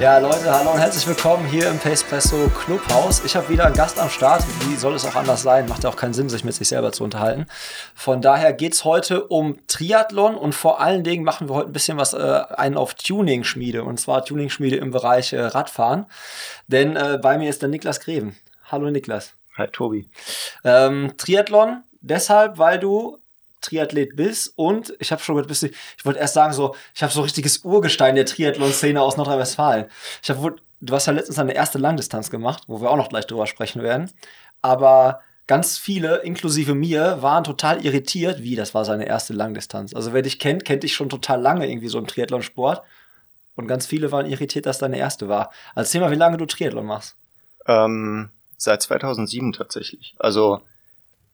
Ja, Leute, hallo und herzlich willkommen hier im Pacepresso Clubhaus. Ich habe wieder einen Gast am Start. Wie soll es auch anders sein? Macht ja auch keinen Sinn, sich mit sich selber zu unterhalten. Von daher geht es heute um Triathlon und vor allen Dingen machen wir heute ein bisschen was äh, einen auf Tuning-Schmiede und zwar Tuning-Schmiede im Bereich äh, Radfahren. Denn äh, bei mir ist der Niklas Greven. Hallo Niklas. Hi Tobi. Ähm, Triathlon deshalb, weil du Triathlet bist und ich habe schon gehört, ich wollte erst sagen so, ich habe so richtiges Urgestein der Triathlon-Szene aus Nordrhein-Westfalen. Ich habe du hast ja letztens eine erste Langdistanz gemacht, wo wir auch noch gleich drüber sprechen werden, aber ganz viele, inklusive mir, waren total irritiert, wie das war seine erste Langdistanz. Also wer dich kennt, kennt dich schon total lange irgendwie so im Triathlon-Sport und ganz viele waren irritiert, dass deine erste war. Erzähl mal, wie lange du Triathlon machst. Ähm, seit 2007 tatsächlich. Also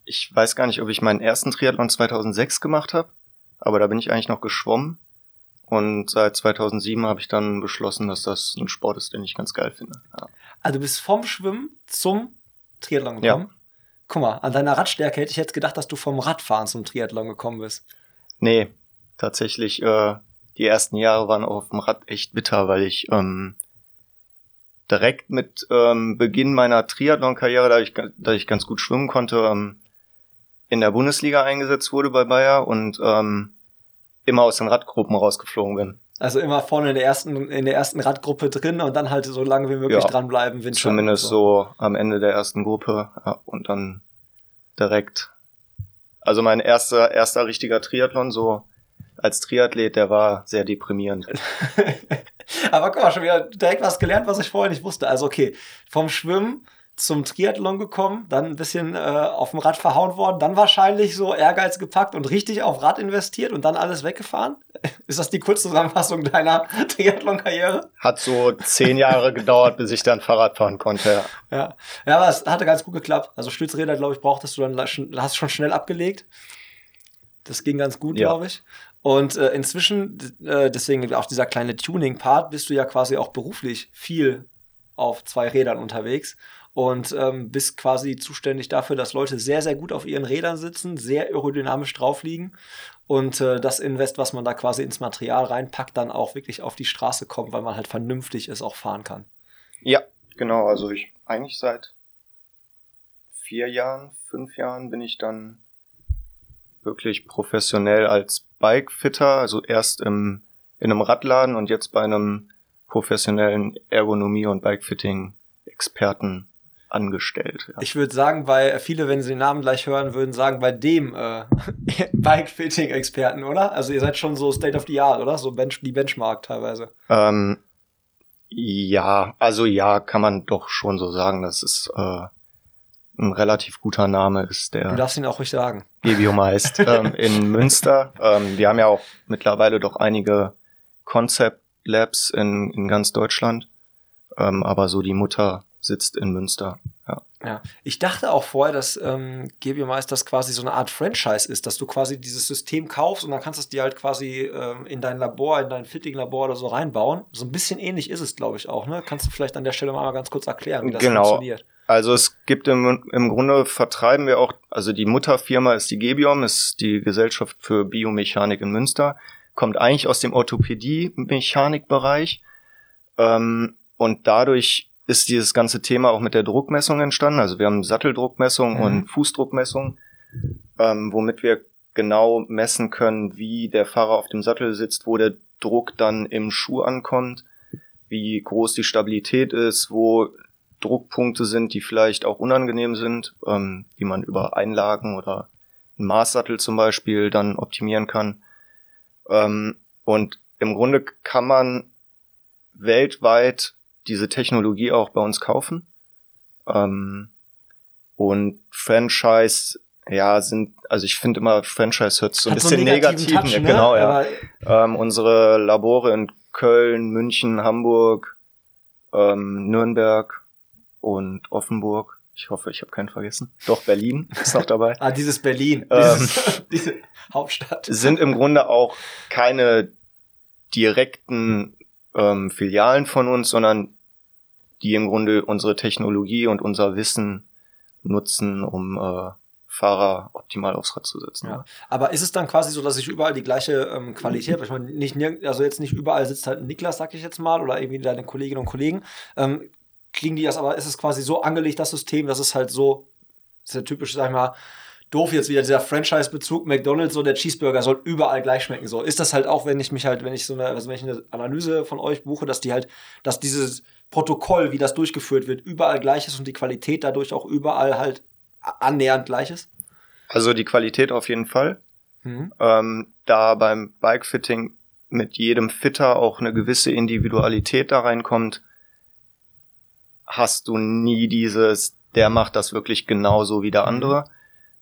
ich weiß gar nicht, ob ich meinen ersten Triathlon 2006 gemacht habe, aber da bin ich eigentlich noch geschwommen. Und seit 2007 habe ich dann beschlossen, dass das ein Sport ist, den ich ganz geil finde. Ja. Also du bist vom Schwimmen zum Triathlon gekommen? Ja. Guck mal, an deiner Radstärke hätte ich jetzt gedacht, dass du vom Radfahren zum Triathlon gekommen bist. Nee, tatsächlich, äh, die ersten Jahre waren auf dem Rad echt bitter, weil ich ähm, direkt mit ähm, Beginn meiner Triathlon-Karriere, da ich, da ich ganz gut schwimmen konnte, ähm, in der Bundesliga eingesetzt wurde bei Bayer und ähm, immer aus den Radgruppen rausgeflogen bin. Also immer vorne in der ersten, in der ersten Radgruppe drin und dann halt so lange wie möglich ja, dranbleiben. Zumindest so. so. am Ende der ersten Gruppe ja, und dann direkt. Also mein erster, erster richtiger Triathlon, so als Triathlet, der war sehr deprimierend. Aber guck mal, schon wieder direkt was gelernt, was ich vorher nicht wusste. Also okay, vom Schwimmen zum Triathlon gekommen, dann ein bisschen äh, auf dem Rad verhauen worden, dann wahrscheinlich so Ehrgeiz gepackt und richtig auf Rad investiert und dann alles weggefahren? Ist das die Kurzzusammenfassung deiner Triathlon-Karriere? Hat so zehn Jahre gedauert, bis ich dann Fahrrad fahren konnte, ja. Ja, ja aber es hatte ganz gut geklappt. Also Stützräder, glaube ich, brauchtest du dann, hast schon schnell abgelegt. Das ging ganz gut, ja. glaube ich. Und äh, inzwischen, äh, deswegen auch dieser kleine Tuning-Part, bist du ja quasi auch beruflich viel auf zwei Rädern unterwegs und ähm, bist quasi zuständig dafür, dass Leute sehr, sehr gut auf ihren Rädern sitzen, sehr aerodynamisch drauf liegen und äh, das Invest, was man da quasi ins Material reinpackt, dann auch wirklich auf die Straße kommt, weil man halt vernünftig es auch fahren kann. Ja, genau. Also ich eigentlich seit vier Jahren, fünf Jahren bin ich dann wirklich professionell als Bikefitter, also erst im, in einem Radladen und jetzt bei einem professionellen Ergonomie- und Bikefitting-Experten angestellt. Ja. Ich würde sagen, weil viele, wenn sie den Namen gleich hören, würden sagen, bei dem äh, Bike-Fitting-Experten, oder? Also ihr seid schon so State of the Art, oder? So Bench die Benchmark teilweise. Ähm, ja, also ja, kann man doch schon so sagen. Das ist äh, ein relativ guter Name ist der. Du darfst ihn auch ruhig sagen. Gebium heißt ähm, in Münster. Ähm, wir haben ja auch mittlerweile doch einige Concept Labs in, in ganz Deutschland. Ähm, aber so die Mutter sitzt in Münster. Ja. ja. Ich dachte auch vorher, dass ähm, GBMeisters quasi so eine Art Franchise ist, dass du quasi dieses System kaufst und dann kannst du es dir halt quasi ähm, in dein Labor, in dein Fitting-Labor oder so reinbauen. So ein bisschen ähnlich ist es, glaube ich, auch. Ne? Kannst du vielleicht an der Stelle mal ganz kurz erklären, wie das genau. funktioniert? Also es gibt im, im Grunde vertreiben wir auch, also die Mutterfirma ist die Gebiom, ist die Gesellschaft für Biomechanik in Münster, kommt eigentlich aus dem Orthopädie-Mechanikbereich ähm, und dadurch ist dieses ganze Thema auch mit der Druckmessung entstanden. Also wir haben Satteldruckmessung mhm. und Fußdruckmessung, ähm, womit wir genau messen können, wie der Fahrer auf dem Sattel sitzt, wo der Druck dann im Schuh ankommt, wie groß die Stabilität ist, wo Druckpunkte sind, die vielleicht auch unangenehm sind, ähm, die man über Einlagen oder einen Maßsattel zum Beispiel dann optimieren kann. Ähm, und im Grunde kann man weltweit diese Technologie auch bei uns kaufen. Ähm, und Franchise, ja, sind, also ich finde immer, Franchise hört so ein bisschen so negativ. Touch, ne? Genau, ja. Ähm, unsere Labore in Köln, München, Hamburg, ähm, Nürnberg, und Offenburg. Ich hoffe, ich habe keinen vergessen. Doch, Berlin ist noch dabei. ah, dieses Berlin, Ähm, dieses, diese Hauptstadt. sind im Grunde auch keine direkten ähm, Filialen von uns, sondern die im Grunde unsere Technologie und unser Wissen nutzen, um äh, Fahrer optimal aufs Rad zu setzen. Ja. Aber ist es dann quasi so, dass ich überall die gleiche ähm, Qualität habe? Ich meine, nicht, also jetzt nicht überall sitzt halt Niklas, sag ich jetzt mal, oder irgendwie deine Kolleginnen und Kollegen. Ähm, kriegen die das, aber ist es quasi so angelegt, das System, dass es halt so, ist ja typisch, sag ich mal, doof jetzt wieder dieser Franchise-Bezug, McDonalds, so der Cheeseburger soll überall gleich schmecken. So ist das halt auch, wenn ich mich halt, wenn ich so eine, also wenn ich eine Analyse von euch buche, dass die halt, dass dieses Protokoll, wie das durchgeführt wird, überall gleich ist und die Qualität dadurch auch überall halt annähernd gleich ist? Also die Qualität auf jeden Fall. Mhm. Ähm, da beim Bikefitting mit jedem Fitter auch eine gewisse Individualität da reinkommt, hast du nie dieses, der macht das wirklich genauso wie der andere.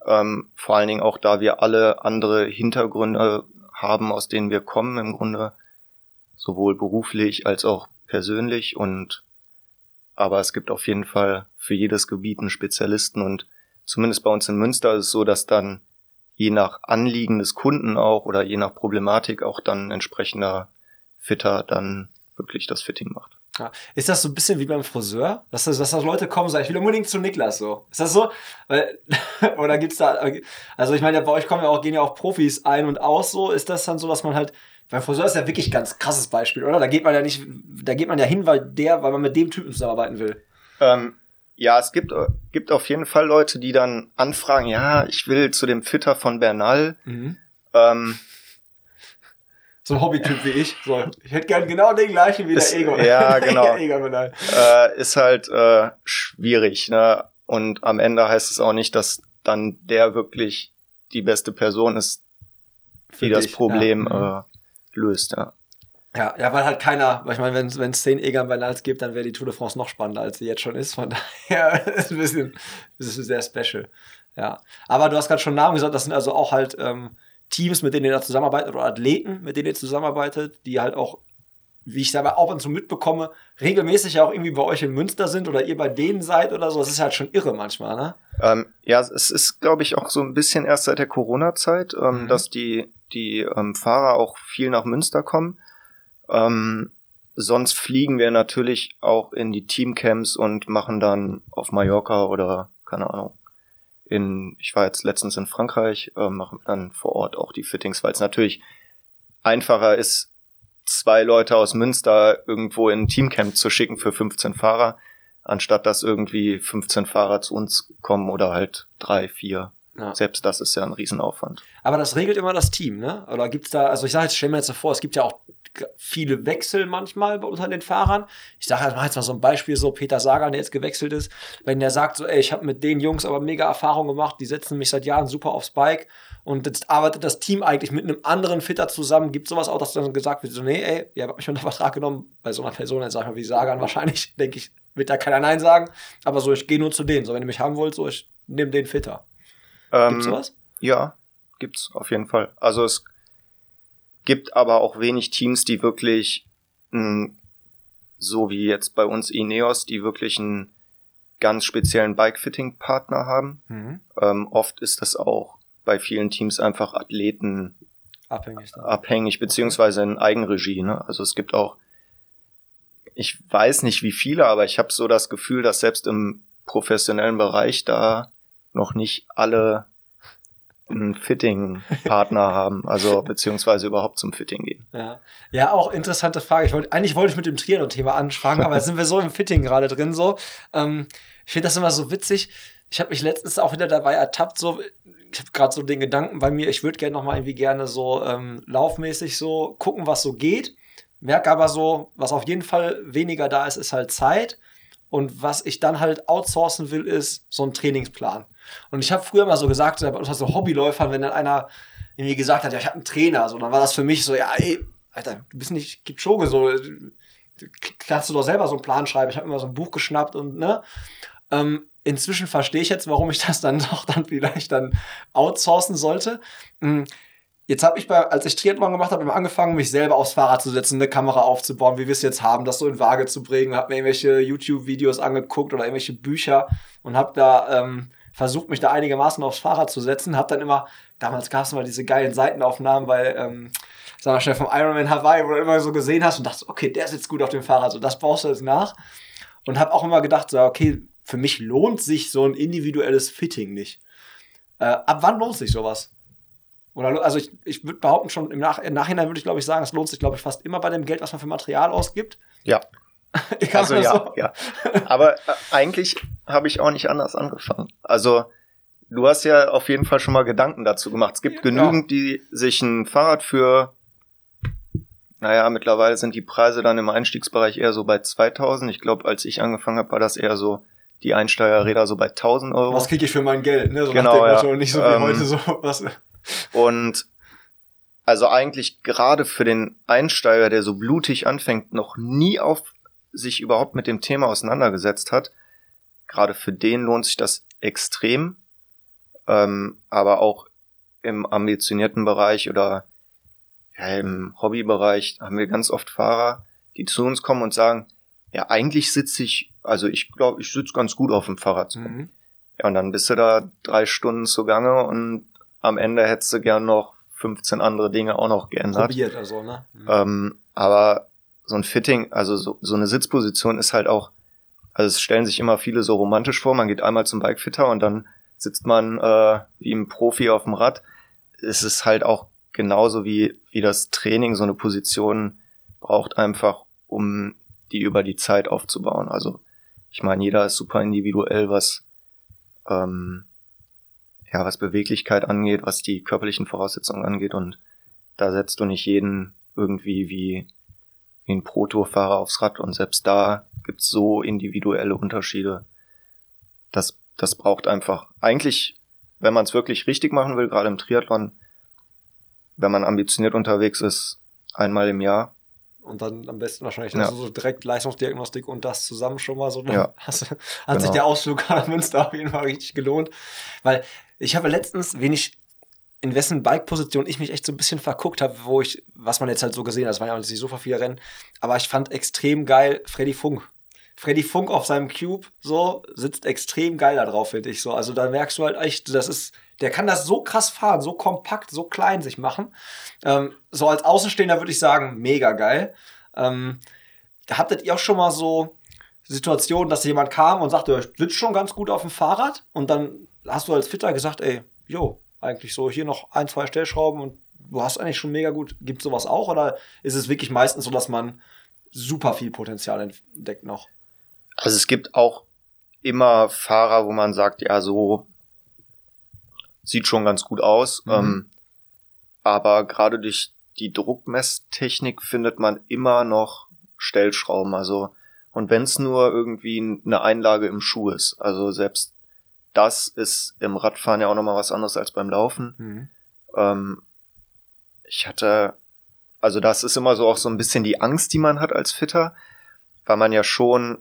Ähm, vor allen Dingen auch, da wir alle andere Hintergründe haben, aus denen wir kommen im Grunde, sowohl beruflich als auch persönlich und aber es gibt auf jeden Fall für jedes Gebiet einen Spezialisten und zumindest bei uns in Münster ist es so, dass dann je nach Anliegen des Kunden auch oder je nach Problematik auch dann entsprechender Fitter dann wirklich das Fitting macht. Ja. Ist das so ein bisschen wie beim Friseur? Dass, das, dass das Leute kommen und sagen, ich will unbedingt zu Niklas so. Ist das so? Weil, oder gibt's da, also ich meine, bei euch kommen ja auch, gehen ja auch Profis ein und aus so. Ist das dann so, dass man halt, beim Friseur ist ja wirklich ein ganz krasses Beispiel, oder? Da geht man ja nicht, da geht man ja hin, weil der, weil man mit dem Typen zusammenarbeiten will. Ähm, ja, es gibt, gibt auf jeden Fall Leute, die dann anfragen, ja, ich will zu dem Fitter von Bernal. Ähm, So ein Hobbytyp wie ich. So, ich hätte gern genau den gleichen wie Ist- der Ego. ja, genau. Egon äh, ist halt äh, schwierig, ne? Und am Ende heißt es auch nicht, dass dann der wirklich die beste Person ist, Für die das dich, Problem ja. äh, löst, ja. Ja, ja, weil halt keiner, weil ich meine, wenn es zehn Egan Bernals gibt, dann wäre die Tour de France noch spannender, als sie jetzt schon ist. Von daher ist ein bisschen, das ist sehr special. Ja. Aber du hast gerade schon Namen gesagt, das sind also auch halt ähm, Teams, mit denen ihr da zusammenarbeitet oder Athleten, mit denen ihr zusammenarbeitet, die halt auch, wie ich selber auch und so mitbekomme, regelmäßig ja auch irgendwie bei euch in Münster sind oder ihr bei denen seid oder so. Das ist halt schon irre manchmal, ne? Ähm, ja, es ist, glaube ich, auch so ein bisschen erst seit der Corona-Zeit, ähm, Mhm. dass die, die ähm, Fahrer auch viel nach Münster kommen. Ähm, sonst fliegen wir natürlich auch in die Teamcamps und machen dann auf Mallorca oder, keine Ahnung, in, ich war jetzt letztens in Frankreich, äh, machen dann vor Ort auch die Fittings, weil es natürlich einfacher ist, zwei Leute aus Münster irgendwo in ein Teamcamp zu schicken für 15 Fahrer, anstatt dass irgendwie 15 Fahrer zu uns kommen oder halt drei, vier. Ja. Selbst das ist ja ein Riesenaufwand. Aber das regelt immer das Team, ne? Oder gibt's da, also ich sage jetzt, stell mir jetzt so vor, es gibt ja auch viele Wechsel manchmal unter den Fahrern. Ich sage jetzt mal jetzt mal so ein Beispiel, so Peter Sagan, der jetzt gewechselt ist, wenn der sagt, so, ey, ich habe mit den Jungs aber mega Erfahrung gemacht, die setzen mich seit Jahren super aufs Bike und jetzt arbeitet das Team eigentlich mit einem anderen Fitter zusammen. Gibt sowas auch, dass dann gesagt wird, so, nee, ey, ihr habt mich unter Vertrag genommen, bei so einer Person, jetzt sag ich mal wie Sagan wahrscheinlich, denke ich, wird da keiner Nein sagen. Aber so, ich gehe nur zu denen. So, wenn ihr mich haben wollt, so, ich nehme den Fitter. Ähm, Gibt's sowas? Ja, gibt's auf jeden Fall. Also es gibt aber auch wenig Teams, die wirklich mh, so wie jetzt bei uns Ineos, die wirklich einen ganz speziellen Bike-Fitting-Partner haben. Mhm. Ähm, oft ist das auch bei vielen Teams einfach Athleten Abhängig. Abhängig, beziehungsweise in Eigenregie. Ne? Also es gibt auch, ich weiß nicht wie viele, aber ich habe so das Gefühl, dass selbst im professionellen Bereich da noch nicht alle einen Fitting-Partner haben, also beziehungsweise überhaupt zum Fitting gehen. Ja. ja, auch interessante Frage. Ich wollte, eigentlich wollte ich mit dem Triathlon-Thema anfangen, aber jetzt sind wir so im Fitting gerade drin. So, ähm, ich finde das immer so witzig. Ich habe mich letztens auch wieder dabei ertappt. So, ich habe gerade so den Gedanken bei mir, ich würde gerne noch mal irgendwie gerne so ähm, laufmäßig so gucken, was so geht. Merke aber so, was auf jeden Fall weniger da ist, ist halt Zeit. Und was ich dann halt outsourcen will, ist so ein Trainingsplan. Und ich habe früher mal so gesagt, bei uns so Hobbyläufern, wenn dann einer irgendwie gesagt hat, ja, ich habe einen Trainer, so, dann war das für mich so, ja, ey, Alter, du bist nicht Kipchoge, so, kannst du doch selber so einen Plan schreiben. Ich habe immer so ein Buch geschnappt und, ne, ähm, inzwischen verstehe ich jetzt, warum ich das dann doch dann vielleicht dann outsourcen sollte. Mm, Jetzt habe ich bei, als ich Triathlon gemacht habe, immer angefangen, mich selber aufs Fahrrad zu setzen, eine Kamera aufzubauen, wie wir es jetzt haben, das so in Waage zu bringen, habe mir irgendwelche YouTube-Videos angeguckt oder irgendwelche Bücher und habe da ähm, versucht, mich da einigermaßen aufs Fahrrad zu setzen. Habe dann immer, damals gab es mal diese geilen Seitenaufnahmen, weil, ähm, sag mal schnell, vom Ironman Hawaii, wo du immer so gesehen hast und dachtest, okay, der sitzt gut auf dem Fahrrad, so das baust du jetzt nach. Und habe auch immer gedacht, so, okay, für mich lohnt sich so ein individuelles Fitting nicht. Äh, ab wann lohnt sich sowas? Oder, also ich, ich würde behaupten, schon im, Nach im Nachhinein würde ich, glaube ich, sagen, es lohnt sich, glaube ich, fast immer bei dem Geld, was man für Material ausgibt. Ja. also ja, so. ja. Aber äh, eigentlich habe ich auch nicht anders angefangen. Also du hast ja auf jeden Fall schon mal Gedanken dazu gemacht. Es gibt ja. genügend, die sich ein Fahrrad für, naja, mittlerweile sind die Preise dann im Einstiegsbereich eher so bei 2000. Ich glaube, als ich angefangen habe, war das eher so die Einsteigerräder so bei 1000 Euro. Was kriege ich für mein Geld? Ne? So genau, ja. nicht so wie ähm, heute so was. Und also eigentlich gerade für den Einsteiger, der so blutig anfängt, noch nie auf sich überhaupt mit dem Thema auseinandergesetzt hat, gerade für den lohnt sich das extrem. Ähm, aber auch im ambitionierten Bereich oder ja, im Hobbybereich haben wir ganz oft Fahrer, die zu uns kommen und sagen, ja, eigentlich sitze ich, also ich glaube, ich sitze ganz gut auf dem Fahrrad. Mhm. Ja, und dann bist du da drei Stunden zugange und am Ende hättest du gern noch 15 andere Dinge auch noch geändert. Probiert also, ne? Mhm. Ähm, aber so ein Fitting, also so, so eine Sitzposition ist halt auch, also es stellen sich immer viele so romantisch vor, man geht einmal zum Bikefitter und dann sitzt man äh, wie ein Profi auf dem Rad. Es ist halt auch genauso wie, wie das Training so eine Position braucht einfach, um die über die Zeit aufzubauen. Also ich meine, jeder ist super individuell, was ähm, ja, was Beweglichkeit angeht, was die körperlichen Voraussetzungen angeht und da setzt du nicht jeden irgendwie wie, wie ein Pro-Tour-Fahrer aufs Rad und selbst da gibt's so individuelle Unterschiede. Das, das braucht einfach eigentlich, wenn man es wirklich richtig machen will, gerade im Triathlon, wenn man ambitioniert unterwegs ist, einmal im Jahr und dann am besten wahrscheinlich ja. so direkt Leistungsdiagnostik und das zusammen schon mal so. Ja. Hast, hat genau. sich der Ausflug nach Münster auf jeden Fall richtig gelohnt. Weil ich habe letztens, wenig in wessen Bike-Position ich mich echt so ein bisschen verguckt habe, wo ich, was man jetzt halt so gesehen hat, es waren ja nicht so viele Rennen, aber ich fand extrem geil Freddy Funk. Freddy Funk auf seinem Cube so sitzt extrem geil da drauf, finde ich so. Also da merkst du halt echt, das ist der kann das so krass fahren, so kompakt, so klein sich machen. Ähm, so als Außenstehender würde ich sagen, mega geil. Ähm, habtet ihr auch schon mal so Situationen, dass jemand kam und sagte, ich sitze schon ganz gut auf dem Fahrrad und dann hast du als Fitter gesagt, ey, jo, eigentlich so hier noch ein, zwei Stellschrauben und du hast eigentlich schon mega gut. Gibt sowas auch oder ist es wirklich meistens so, dass man super viel Potenzial entdeckt noch? Also es gibt auch immer Fahrer, wo man sagt, ja, so sieht schon ganz gut aus. Mhm. Ähm, aber gerade durch die Druckmesstechnik findet man immer noch Stellschrauben. Also, und wenn es nur irgendwie eine Einlage im Schuh ist. Also selbst das ist im Radfahren ja auch nochmal was anderes als beim Laufen. Mhm. Ähm, ich hatte, also das ist immer so auch so ein bisschen die Angst, die man hat als Fitter, weil man ja schon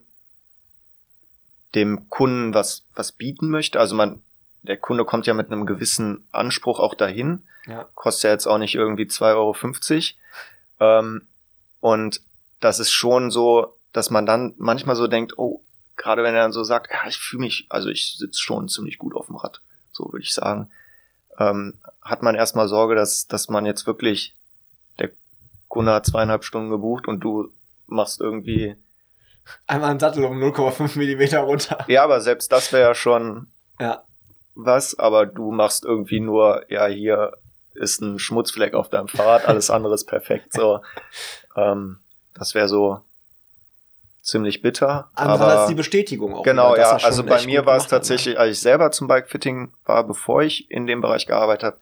dem Kunden was, was bieten möchte. Also man, der Kunde kommt ja mit einem gewissen Anspruch auch dahin. Ja. Kostet ja jetzt auch nicht irgendwie 2,50 Euro. Ähm, und das ist schon so, dass man dann manchmal so denkt, oh, gerade wenn er dann so sagt, ja, ich fühle mich, also ich sitze schon ziemlich gut auf dem Rad, so würde ich sagen, ähm, hat man erstmal Sorge, dass, dass man jetzt wirklich, der Kunde hat zweieinhalb Stunden gebucht und du machst irgendwie einmal einen Sattel um 0,5 Millimeter runter. Ja, aber selbst das wäre ja schon ja was, aber du machst irgendwie nur, ja, hier ist ein Schmutzfleck auf deinem Fahrrad, alles andere ist perfekt. So, ähm, das wäre so ziemlich bitter. Andererseits die Bestätigung auch. Genau, ja. Also bei mir war es ne? tatsächlich, als ich selber zum Bikefitting war, bevor ich in dem Bereich gearbeitet habe,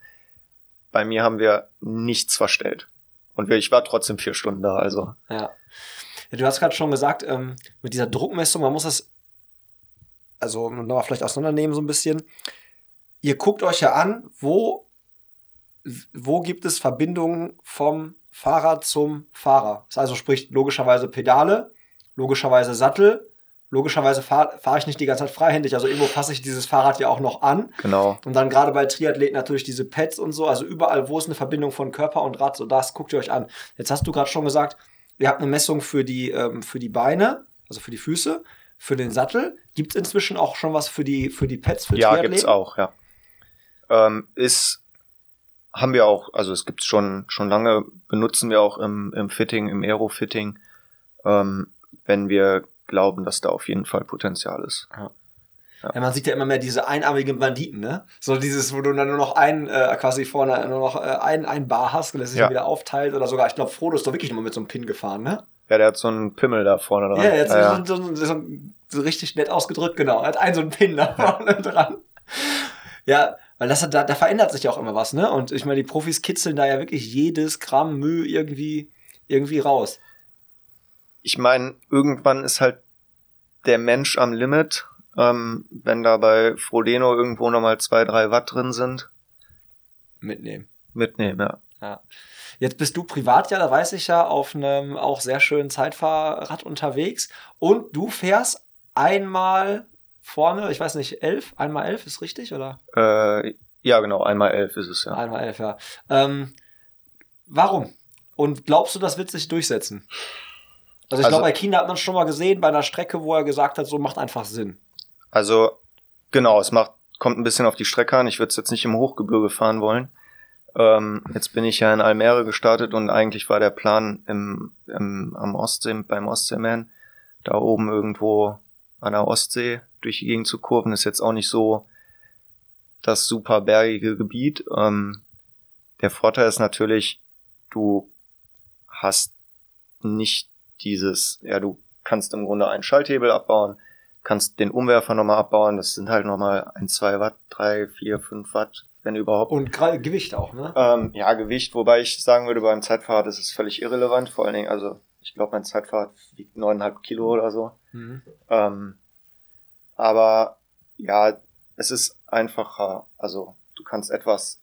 bei mir haben wir nichts verstellt. Und ich war trotzdem vier Stunden da, also. Ja. ja du hast gerade schon gesagt, ähm, mit dieser Druckmessung, man muss das, also nochmal vielleicht auseinandernehmen so ein bisschen ihr guckt euch ja an, wo, wo gibt es Verbindungen vom Fahrrad zum Fahrer. Das also sprich logischerweise Pedale, logischerweise Sattel, logischerweise fahre fahr ich nicht die ganze Zeit freihändig. Also irgendwo fasse ich dieses Fahrrad ja auch noch an. Genau. Und dann gerade bei Triathleten natürlich diese Pads und so. Also überall, wo es eine Verbindung von Körper und Rad, so das guckt ihr euch an. Jetzt hast du gerade schon gesagt, ihr habt eine Messung für die, ähm, für die Beine, also für die Füße, für den Sattel. Gibt es inzwischen auch schon was für die, für die Pads, für Ja, Triathleten? gibt's auch, ja. Ähm, ist, haben wir auch, also es gibt's schon, schon lange, benutzen wir auch im, im Fitting, im Aero-Fitting, ähm, wenn wir glauben, dass da auf jeden Fall Potenzial ist. Ja, man sieht ja immer mehr diese einarmigen Banditen, ne? So dieses, wo du dann nur noch ein, äh, quasi vorne nur noch äh, ein, ein Bar hast, das sich Ja. wieder aufteilt oder sogar, ich glaube, Frodo ist doch wirklich nur mit so einem Pin gefahren, ne? Ja, der hat so einen Pimmel da vorne dran. Ja, jetzt ja, ja. So, so, so, so richtig nett ausgedrückt, genau. Er hat einen so einen Pin da vorne dran. Ja, weil das hat, da, da verändert sich ja auch immer was, ne? Und ich meine, die Profis kitzeln da ja wirklich jedes Gramm Mühe irgendwie, irgendwie raus. Ich meine, irgendwann ist halt der Mensch am Limit. Ähm, wenn da bei Frodeno irgendwo nochmal zwei, drei Watt drin sind, Mitnehmen. mitnehmen, ja. Ja. Jetzt bist du privat ja, da weiß ich ja, auf einem auch sehr schönen Zeitfahrrad unterwegs. Und du fährst einmal vorne, ich weiß nicht, elf, einmal elf, ist richtig, oder? Äh, ja, genau, einmal elf ist es, ja. Einmal elf, ja. Ähm, warum? Und glaubst du, das wird sich durchsetzen? Also ich Also- glaube, bei China hat man schon mal gesehen, bei einer Strecke, wo er gesagt hat, so macht einfach Sinn. Also, genau, es macht, kommt ein bisschen auf die Strecke an. Ich würde es jetzt nicht im Hochgebirge fahren wollen. Ähm, jetzt bin ich ja in Almere gestartet und eigentlich war der Plan im, im, am Ostsee, beim Ostseeman, da oben irgendwo an der Ostsee durch die Gegend zu kurven, ist jetzt auch nicht so das super bergige Gebiet. Ähm, der Vorteil ist natürlich, du hast nicht dieses, ja, du kannst im Grunde einen Schalthebel abbauen, kannst den Umwerfer nochmal abbauen, das sind halt nochmal ein, zwei Watt, drei, vier, fünf Watt, wenn überhaupt. Und Gewicht auch, ne? Ähm, ja, Gewicht, wobei ich sagen würde, beim Zeitfahrrad ist es völlig irrelevant, vor allen Dingen, also ich glaube, mein Zeitfahrrad wiegt neuneinhalb Kilo oder so. Mhm. Ähm, aber ja, es ist einfacher, also du kannst etwas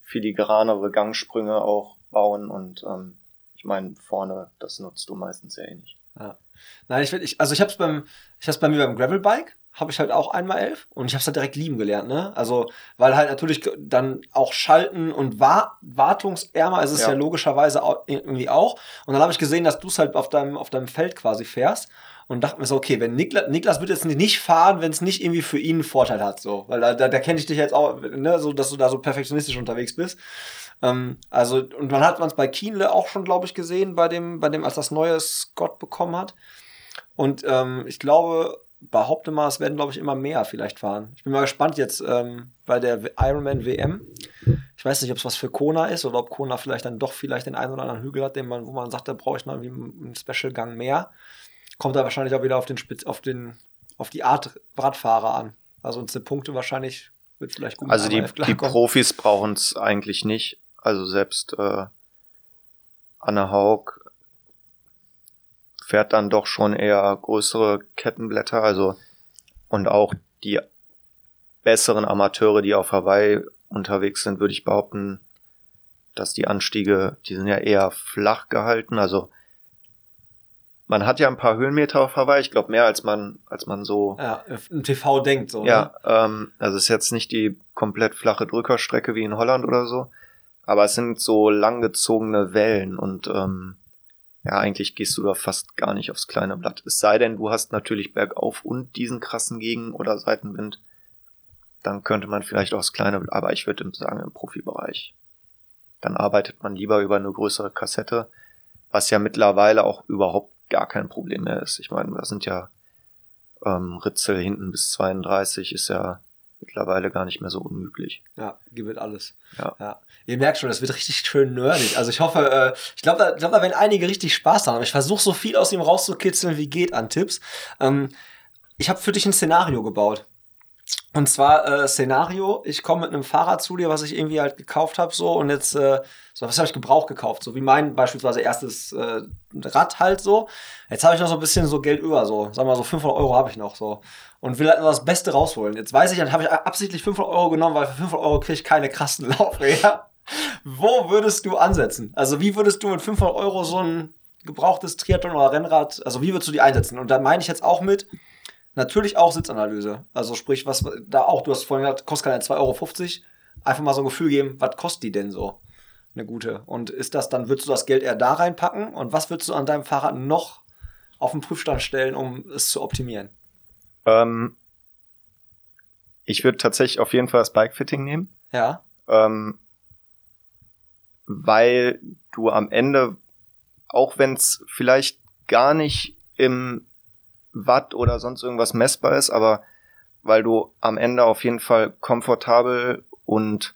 filigranere Gangsprünge auch bauen und ähm, ich meine, vorne, das nutzt du meistens ja eh nicht. Nein, ich will, ich, also ich hab's beim, ich hab's bei mir beim Gravelbike, habe ich halt auch einmal elf und ich hab's halt direkt lieben gelernt, ne? Also, weil halt natürlich dann auch Schalten und Wa wartungsärmer ist es ja. Ja. logischerweise au- irgendwie auch. Und dann habe ich gesehen, dass du es halt auf deinem, auf deinem Feld quasi fährst und dachte mir so, okay, wenn Niklas, Niklas wird jetzt nicht fahren, wenn es nicht irgendwie für ihn einen Vorteil hat, so. Weil da, da, da kenne ich dich jetzt auch, ne, so, dass du da so perfektionistisch unterwegs bist. Ähm, also, und man hat man es bei Kienle auch schon, glaube ich, gesehen, bei dem, bei dem, als das neue Scott bekommen hat. Und ähm, ich glaube, behaupte mal, es werden, glaube ich, immer mehr vielleicht fahren. Ich bin mal gespannt jetzt ähm, bei der Ironman WM. Ich weiß nicht, ob es was für Kona ist oder ob Kona vielleicht dann doch vielleicht den einen oder anderen Hügel hat, den man, wo man sagt, da brauche ich noch irgendwie einen Special-Gang mehr. Kommt da wahrscheinlich auch wieder auf den Spitz, auf den, auf die Art Radfahrer an. Also unsere Punkte wahrscheinlich wird vielleicht gut Also die, die. Profis brauchen es eigentlich nicht. Also selbst äh, Anna Haug fährt dann doch schon eher größere Kettenblätter. Also und auch die besseren Amateure, die auf Hawaii unterwegs sind, würde ich behaupten, dass die Anstiege, die sind ja eher flach gehalten. Also man hat ja ein paar Höhenmeter auf Hawaii, ich glaube mehr als man, als man so Ja, im TV denkt so. Ne? ja, ähm, also es ist jetzt nicht die komplett flache Drückerstrecke wie in Holland oder so, aber es sind so langgezogene Wellen und ähm, ja, eigentlich gehst du da fast gar nicht aufs kleine Blatt. Es sei denn, du hast natürlich bergauf und diesen krassen Gegen- oder Seitenwind, dann könnte man vielleicht aufs kleine, Blatt, aber ich würde sagen im Profibereich. Dann arbeitet man lieber über eine größere Kassette, was ja mittlerweile auch überhaupt gar kein Problem mehr ist. Ich meine, da sind ja ähm, Ritzel hinten bis 32 ist ja mittlerweile gar nicht mehr so unüblich. Ja, gibt alles. Ja. Ihr merkt schon, das wird richtig schön nerdig. Also ich hoffe, äh, ich glaube, da, glaub, da werden einige richtig Spaß haben. Ich versuche so viel aus ihm rauszukitzeln, wie geht an Tipps. Ähm, ich habe für dich ein Szenario gebaut. Und zwar äh, Szenario, ich komme mit einem Fahrrad zu dir, was ich irgendwie halt gekauft habe, so und jetzt, äh, so was habe ich gebraucht gekauft, so wie mein beispielsweise erstes äh, Rad halt so. Jetzt habe ich noch so ein bisschen so Geld über, so, sagen wir mal so 500 Euro habe ich noch so und will halt nur das Beste rausholen. Jetzt weiß ich, dann habe ich absichtlich 500 Euro genommen, weil für 500 Euro kriege ich keine krassen Laufräder. Wo würdest du ansetzen? Also wie würdest du mit 500 Euro so ein gebrauchtes Triathlon oder Rennrad, also wie würdest du die einsetzen? Und da meine ich jetzt auch mit, Natürlich auch Sitzanalyse. Also sprich, was da auch, du hast vorhin gesagt, kostet keine 2,50 Euro. Einfach mal so ein Gefühl geben, was kostet die denn so? Eine gute. Und ist das dann, würdest du das Geld eher da reinpacken? Und was würdest du an deinem Fahrrad noch auf den Prüfstand stellen, um es zu optimieren? Ähm, ich würde tatsächlich auf jeden Fall das Bikefitting nehmen. Ja. Ähm, weil du am Ende, auch wenn es vielleicht gar nicht im Watt oder sonst irgendwas messbar ist, aber weil du am Ende auf jeden Fall komfortabel und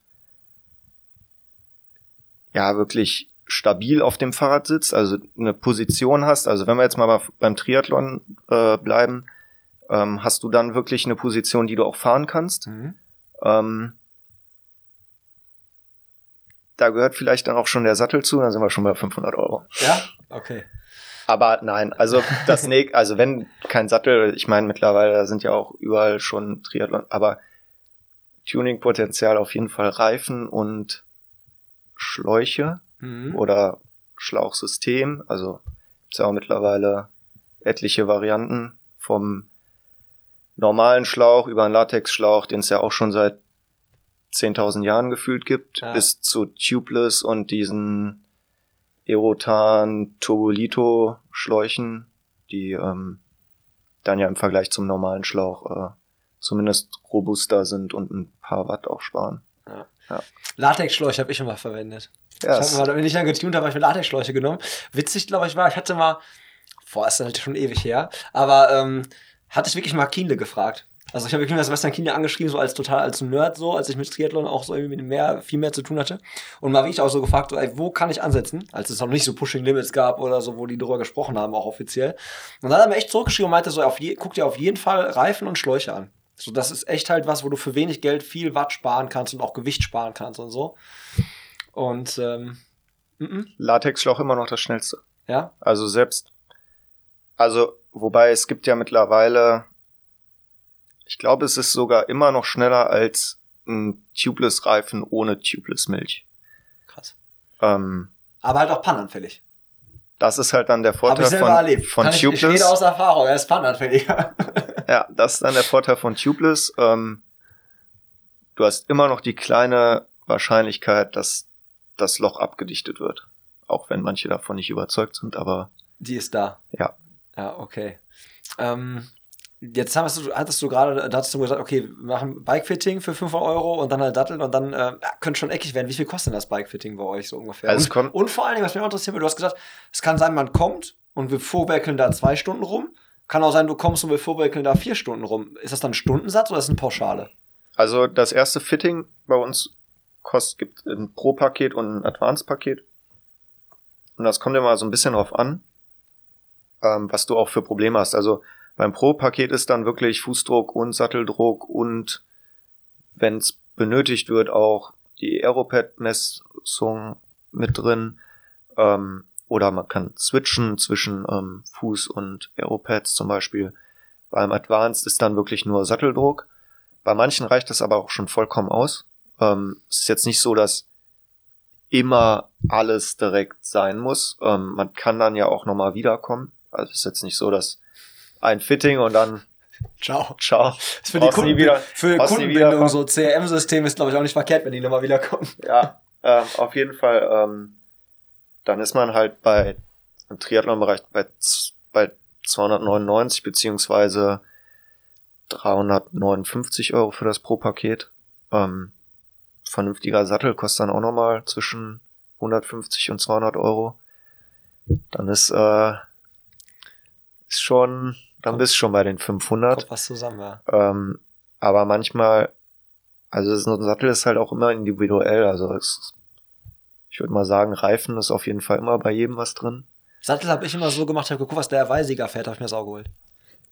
ja wirklich stabil auf dem Fahrrad sitzt, also eine Position hast. Also wenn wir jetzt mal beim Triathlon äh, bleiben, ähm, hast du dann wirklich eine Position, die du auch fahren kannst. Mhm. Ähm, da gehört vielleicht dann auch schon der Sattel zu, dann sind wir schon bei 500 Euro. Ja, okay. Aber nein, also das ne also wenn kein Sattel, ich meine mittlerweile sind ja auch überall schon Triathlon, aber Tuning-Potenzial auf jeden Fall Reifen und Schläuche mhm. oder Schlauchsystem. Also gibt's ja auch mittlerweile etliche Varianten vom normalen Schlauch über einen Latexschlauch, den es ja auch schon seit 10.000 Jahren gefühlt gibt, ja. bis zu Tubeless und diesen Erotan Turbolito Schläuchen, die ähm, dann ja im Vergleich zum normalen Schlauch äh, zumindest robuster sind und ein paar Watt auch sparen. Ja. Ja. Latexschläuche habe ich immer verwendet. Yes. Ich habe mal, wenn ich dann getunt habe, habe ich mir Latexschläuche genommen. Witzig, glaube ich, war, ich hatte mal, boah, ist halt schon ewig her, aber ähm, hatte ich wirklich mal Kienle gefragt. Also ich habe wirklich mal Sebastian Kienle angeschrieben, so als total als Nerd, so, als ich mit Triathlon auch so irgendwie mit mehr, viel mehr zu tun hatte. Und mal wirklich auch so gefragt, so, ey, wo kann ich ansetzen? Als es noch nicht so Pushing Limits gab oder so, wo die drüber gesprochen haben, auch offiziell. Und dann hat er mir echt zurückgeschrieben und meinte so, auf je, guck dir auf jeden Fall Reifen und Schläuche an. So, das ist echt halt was, wo du für wenig Geld viel Watt sparen kannst und auch Gewicht sparen kannst und so. Und ähm, m -m. Latexschlauch immer noch das schnellste. Ja. Also selbst, also wobei es gibt ja mittlerweile ich glaube, es ist sogar immer noch schneller als ein Tubeless-Reifen ohne Tubeless-Milch. Krass. Ähm, Aber halt auch pannanfällig. Das ist halt dann der Vorteil von, erlebt. von Kann Tubeless. Ich, ich rede aus Erfahrung, er ist pannanfälliger. ja, das ist dann der Vorteil von Tubeless. Ähm, du hast immer noch die kleine Wahrscheinlichkeit, dass das Loch abgedichtet wird. Auch wenn manche davon nicht überzeugt sind, aber. Die ist da. Ja. Ja, okay. Ähm, Jetzt hast du, hattest du gerade, da hattest du gesagt, okay, wir machen Bikefitting für 500 Euro und dann halt Datteln und dann äh, könnte schon eckig werden. Wie viel kostet denn das Bikefitting bei euch so ungefähr? Also und, und vor allen Dingen, was mich auch interessiert, du hast gesagt, es kann sein, man kommt und wir vorwerkeln da zwei Stunden rum. Kann auch sein, du kommst und wir vorwerkeln da vier Stunden rum. Ist das dann ein Stundensatz oder ist das eine Pauschale? Also das erste Fitting bei uns kostet, gibt ein Pro-Paket und ein Advanced-Paket. Und das kommt immer so ein bisschen drauf an, ähm, was du auch für Probleme hast. Also beim Pro-Paket ist dann wirklich Fußdruck und Satteldruck und wenn es benötigt wird, auch die Aeropad-Messung mit drin. Ähm, oder man kann switchen zwischen ähm, Fuß und Aeropads zum Beispiel. Beim Advanced ist dann wirklich nur Satteldruck. Bei manchen reicht das aber auch schon vollkommen aus. Ähm, es ist jetzt nicht so, dass immer alles direkt sein muss. Ähm, man kann dann ja auch nochmal wiederkommen. Also es ist jetzt nicht so, dass ein Fitting und dann Ciao. Ciao. Das für die Kunden, wieder, für Kundenbindung, so CRM-System ist, glaube ich, auch nicht verkehrt, wenn die nochmal wiederkommen. Ja, ähm, auf jeden Fall. Ähm, dann ist man halt bei im Triathlon-Bereich bei, bei 299 beziehungsweise 359 Euro für das Pro-Paket. Ähm, vernünftiger Sattel kostet dann auch nochmal zwischen 150 und 200 Euro. Dann ist, äh, ist schon dann bist du schon bei den 500. Kommt was zusammen, ja. Ähm, aber manchmal, also so ein Sattel ist halt auch immer individuell. Also es, ich würde mal sagen, Reifen ist auf jeden Fall immer bei jedem was drin. Sattel habe ich immer so gemacht, ich habe geguckt, was der Weisiger fährt, habe ich mir das auch geholt.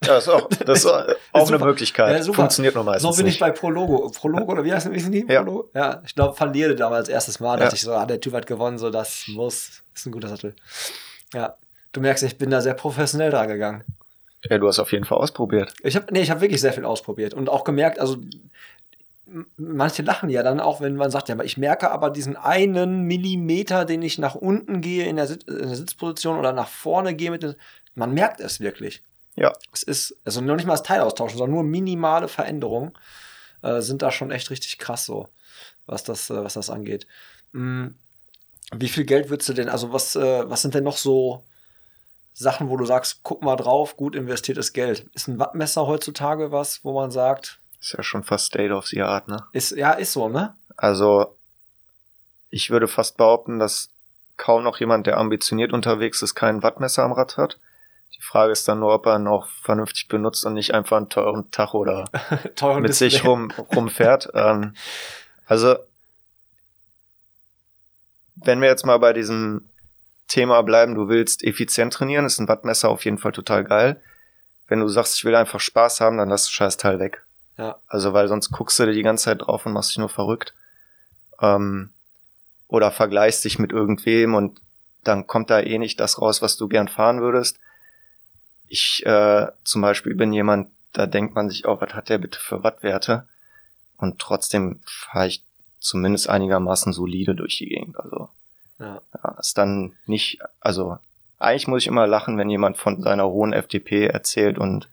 Ja, das ist auch, das ist auch eine Möglichkeit. Ja, Funktioniert nur meistens. So bin nicht. ich bei Prologo. Prologo oder wie heißt wie die? Ja. Ja, ich glaube, verliere damals erstes Mal, dachte ja. ich so, ah, der Typ hat gewonnen, so das muss, ist ein guter Sattel. Ja, du merkst, ich bin da sehr professionell dran gegangen. Ja, du hast auf jeden Fall ausprobiert. Ich habe nee, ich habe wirklich sehr viel ausprobiert und auch gemerkt, also manche lachen ja dann auch, wenn man sagt, ja, aber ich merke aber diesen einen Millimeter, den ich nach unten gehe in der, Sitz, in der Sitzposition oder nach vorne gehe mit den, man merkt es wirklich. Ja. Es ist, also noch nicht mal das Teil austauschen, sondern nur minimale Veränderungen äh, sind da schon echt richtig krass so, was das, äh, was das angeht. Mhm. Wie viel Geld würdest du denn, also was, äh, was sind denn noch so Sachen, wo du sagst, guck mal drauf, gut investiertes Geld? Ist ein Wattmesser heutzutage was, wo man sagt, Ist ja schon fast State of the Art, ne? ist, ja, ist so, ne? Also, ich würde fast behaupten, dass kaum noch jemand, der ambitioniert unterwegs ist, kein Wattmesser am Rad hat. Die Frage ist dann nur, ob er ihn auch vernünftig benutzt und nicht einfach einen teuren Tacho oder Teuren mit sich Display. rum, rumfährt. ähm, also, wenn wir jetzt mal bei diesem Thema bleiben, du willst effizient trainieren, ist ein Wattmesser auf jeden Fall total geil. Wenn du sagst, ich will einfach Spaß haben, dann lass das scheiß Teil weg. Ja. Also, weil sonst guckst du dir die ganze Zeit drauf und machst dich nur verrückt. Ähm, oder vergleichst dich mit irgendwem und dann kommt da eh nicht das raus, was du gern fahren würdest. Ich äh, zum Beispiel bin jemand, da denkt man sich auch, was hat der bitte für Wattwerte? Und trotzdem fahre ich zumindest einigermaßen solide durch die Gegend. Also Ja. ja, ist dann nicht, also eigentlich muss ich immer lachen, wenn jemand von seiner hohen FDP erzählt und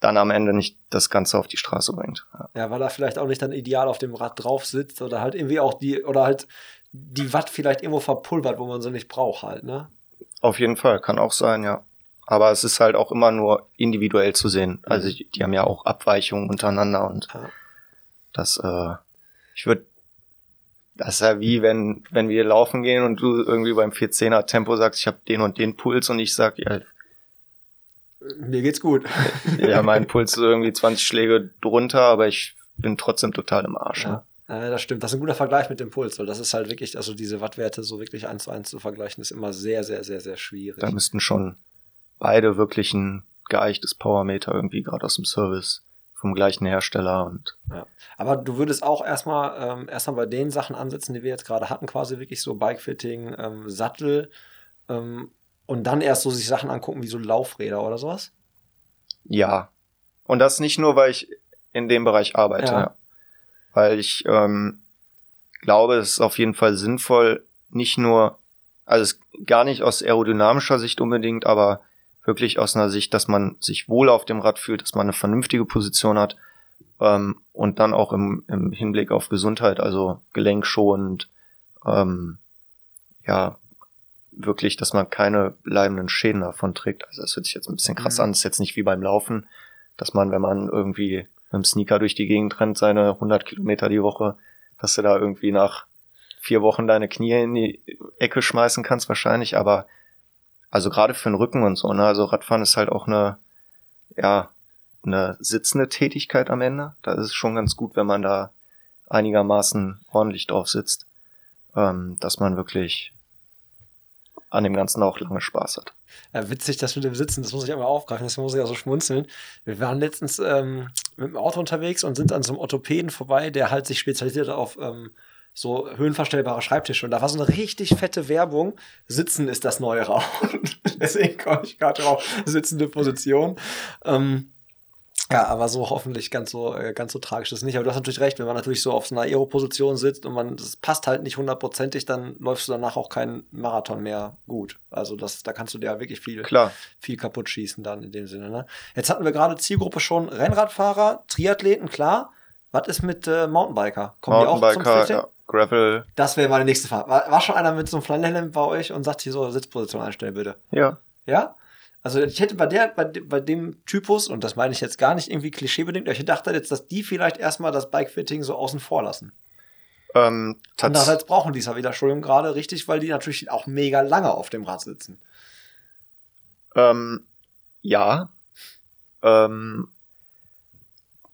dann am Ende nicht das Ganze auf die Straße bringt. Ja. Ja, weil er vielleicht auch nicht dann ideal auf dem Rad drauf sitzt oder halt irgendwie auch die, oder halt die Watt vielleicht irgendwo verpulvert, wo man sie nicht braucht halt, ne? Auf jeden Fall, kann auch sein, ja. Aber es ist halt auch immer nur individuell zu sehen. Also die, die haben ja auch Abweichungen untereinander und Ja. das, äh, ich würde, das ist ja wie wenn, wenn wir laufen gehen und du irgendwie beim 410er Tempo sagst, ich habe den und den Puls und ich sag, ja, Mir geht's gut. ja, mein Puls ist irgendwie 20 Schläge drunter, aber ich bin trotzdem total im Arsch. Ne? Ja. Ja, das stimmt. Das ist ein guter Vergleich mit dem Puls, weil das ist halt wirklich, also diese Wattwerte so wirklich eins zu eins zu vergleichen, ist immer sehr, sehr, sehr, sehr schwierig. Da müssten schon beide wirklich ein geeichtes Powermeter irgendwie gerade aus dem Service vom gleichen Hersteller und Aber du würdest auch erstmal ähm, erstmal bei den Sachen ansetzen, die wir jetzt gerade hatten, quasi wirklich so Bikefitting, ähm, Sattel ähm, und dann erst so sich Sachen angucken wie so Laufräder oder sowas. ja. Und das nicht nur, weil ich in dem Bereich arbeite, Ja. ja. weil ich ähm, glaube, es ist auf jeden Fall sinnvoll, nicht nur, also es gar nicht aus aerodynamischer Sicht unbedingt, aber wirklich aus einer Sicht, dass man sich wohl auf dem Rad fühlt, dass man eine vernünftige Position hat ähm, und dann auch im, im Hinblick auf Gesundheit, also gelenkschonend, ähm, ja, wirklich, dass man keine bleibenden Schäden davon trägt. Also das hört sich jetzt ein bisschen krass Mhm. an, das ist jetzt nicht wie beim Laufen, dass man, wenn man irgendwie mit dem Sneaker durch die Gegend rennt, seine 100 Kilometer die Woche, dass du da irgendwie nach vier Wochen deine Knie in die Ecke schmeißen kannst wahrscheinlich, aber also gerade für den Rücken und so, ne, also Radfahren ist halt auch eine, ja, eine sitzende Tätigkeit am Ende. Da ist es schon ganz gut, wenn man da einigermaßen ordentlich drauf sitzt, ähm, dass man wirklich an dem Ganzen auch lange Spaß hat. Ja, witzig, das mit dem Sitzen, das muss ich einmal aufgreifen, das muss ich ja so schmunzeln. Wir waren letztens ähm, mit dem Auto unterwegs und sind an so einem Orthopäden vorbei, der halt sich spezialisiert auf ähm, so höhenverstellbare Schreibtische. Und da war so eine richtig fette Werbung. Sitzen ist das neue Rauchen. Deswegen komme ich gerade drauf. Sitzende Position. Ähm, ja, aber so hoffentlich ganz so, äh, ganz so tragisch ist es nicht. Aber du hast natürlich recht, wenn man natürlich so auf so einer Aero-Position sitzt und man, das passt halt nicht hundertprozentig, dann läufst du danach auch keinen Marathon mehr gut. Also das, da kannst du dir ja wirklich viel, Klar, viel kaputt schießen dann in dem Sinne. Ne? Jetzt hatten wir gerade Zielgruppe schon Rennradfahrer, Triathleten, klar. Was ist mit äh, Mountainbiker? Kommen die auch zum Mountainbiker, Fitting? ja, Gravel, Das wäre meine nächste Frage. War, war schon einer mit so einem Flanellhemd bei euch und sagt hier so Sitzposition einstellen bitte? ja. Ja? Also ich hätte bei der, bei, bei dem Typus, und das meine ich jetzt gar nicht irgendwie klischeebedingt, aber ich dachte jetzt, dass die vielleicht erstmal das Bikefitting so außen vor lassen. Ähm, Andererseits brauchen die es ja wieder, Entschuldigung, gerade richtig, weil die natürlich auch mega lange auf dem Rad sitzen. Ähm, ja. Ähm,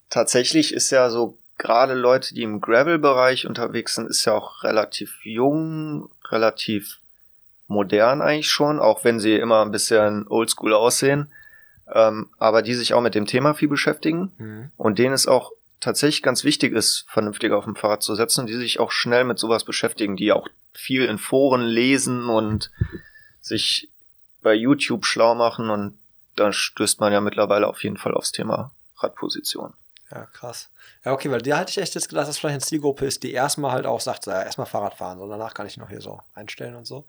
tatsächlich ist ja so gerade Leute, die im Gravel-Bereich unterwegs sind, ist ja auch relativ jung, relativ modern eigentlich schon, auch wenn sie immer ein bisschen oldschool aussehen, ähm, aber die sich auch mit dem Thema viel beschäftigen und denen es auch tatsächlich ganz wichtig ist, vernünftig auf dem Fahrrad zu setzen und die sich auch schnell mit sowas beschäftigen, die auch viel in Foren lesen und sich bei YouTube schlau machen und da stößt man ja mittlerweile auf jeden Fall aufs Thema Radposition. Ja, krass. Ja, okay, weil der hatte ich echt jetzt gedacht, dass vielleicht eine Zielgruppe ist, die erstmal halt auch sagt, so, ja, erstmal Fahrrad fahren, so danach kann ich noch hier so einstellen und so.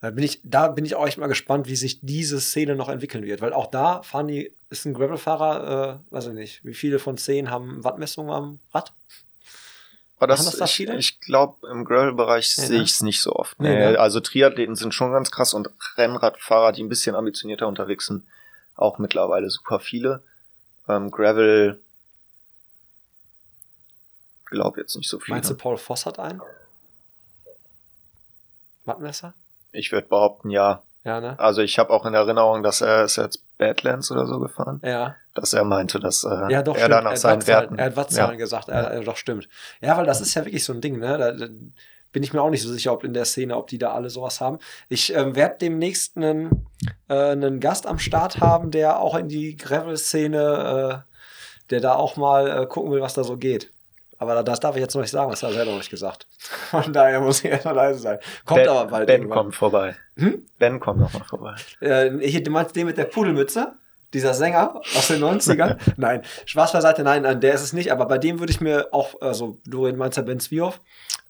Da bin ich, da bin ich auch echt mal gespannt, wie sich diese Szene noch entwickeln wird, weil auch da fahren die, ist ein Gravelfahrer, äh, weiß ich nicht, wie viele von zehn haben Wattmessungen am Rad? Aber das, Machen das da ich, ich glaube, im Gravel-Bereich Ja, sehe ne? ich es nicht so oft. Nee, Nee, ne? Also Triathleten sind schon ganz krass und Rennradfahrer, die ein bisschen ambitionierter unterwegs sind, auch mittlerweile super viele. Ähm, Gravel glaube jetzt nicht so viele. Meinst du, Paul Voss hat einen? Wattmesser? Ich würde behaupten, ja. Ja, ne? Also ich habe auch in Erinnerung, dass er ist jetzt Badlands oder so gefahren, Ja. dass er meinte, dass äh, Ja, doch, er stimmt. da nach seinen Werten. er hat Wattzahlen Ja. gesagt, er, er, doch stimmt. Ja, weil das ist ja wirklich so ein Ding, ne? Da, da bin ich mir auch nicht so sicher, ob in der Szene, ob die da alle sowas haben. Ich ähm, werde demnächst einen, äh, einen Gast am Start haben, der auch in die Gravel-Szene, äh, der da auch mal äh, gucken will, was da so geht. Aber das darf ich jetzt noch nicht sagen, das hat er selber noch nicht gesagt. Von daher muss ich erstmal leise sein. Kommt ben, aber bald. Ben irgendwann. kommt vorbei. Hm? Ben kommt nochmal vorbei. Äh, hier, du meinst den mit der Pudelmütze? Dieser Sänger aus den 90ern? nein, Spaß beiseite, nein, nein, der ist es nicht. Aber bei dem würde ich mir auch, also du meinst ja Ben Zwiehoff,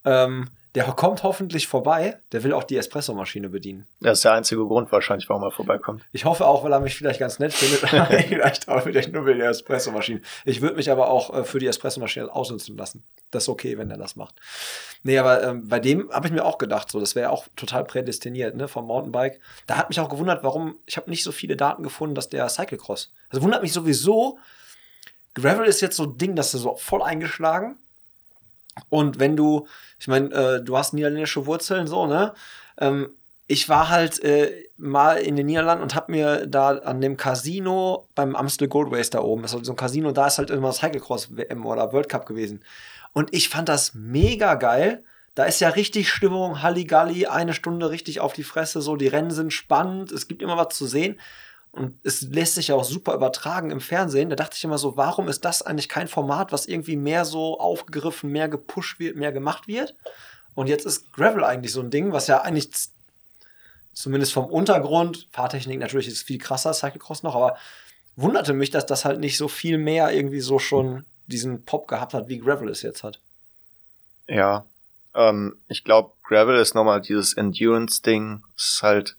ähm, der kommt hoffentlich vorbei. Der will auch die Espressomaschine bedienen. Das ist der einzige Grund wahrscheinlich, warum er vorbeikommt. Ich hoffe auch, weil er mich vielleicht ganz nett findet. vielleicht auch vielleicht nur wegen der Espressomaschine. Ich würde mich aber auch äh, für die Espressomaschine ausnutzen lassen. Das ist okay, wenn er das macht. Nee, aber ähm, bei dem habe ich mir auch gedacht, so, das wäre auch total prädestiniert, ne, vom Mountainbike. Da hat mich auch gewundert, warum, ich habe nicht so viele Daten gefunden, dass der Cyclecross. Das wundert mich sowieso. Gravel ist jetzt so ein Ding, das ist so voll eingeschlagen. Und wenn du, ich meine, äh, du hast niederländische Wurzeln, so, ne? Ähm, ich war halt äh, mal in den Niederlanden und habe mir da an dem Casino beim Amstel Gold Race da oben, das ist halt so ein Casino, da ist halt immer Cyclecross WM oder World Cup gewesen. Und ich fand das mega geil. Da ist ja richtig Stimmung, Halligalli, eine Stunde richtig auf die Fresse, so die Rennen sind spannend, es gibt immer was zu sehen. Und es lässt sich ja auch super übertragen im Fernsehen. Da dachte ich immer so, warum ist das eigentlich kein Format, was irgendwie mehr so aufgegriffen, mehr gepusht wird, mehr gemacht wird? Und jetzt ist Gravel eigentlich so ein Ding, was ja eigentlich zumindest vom Untergrund, Fahrtechnik natürlich ist viel krasser, Cyclecross noch, aber wunderte mich, dass das halt nicht so viel mehr irgendwie so schon diesen Pop gehabt hat, wie Gravel es jetzt hat. Ja. Ähm, ich glaube, Gravel ist nochmal dieses Endurance-Ding. Ist halt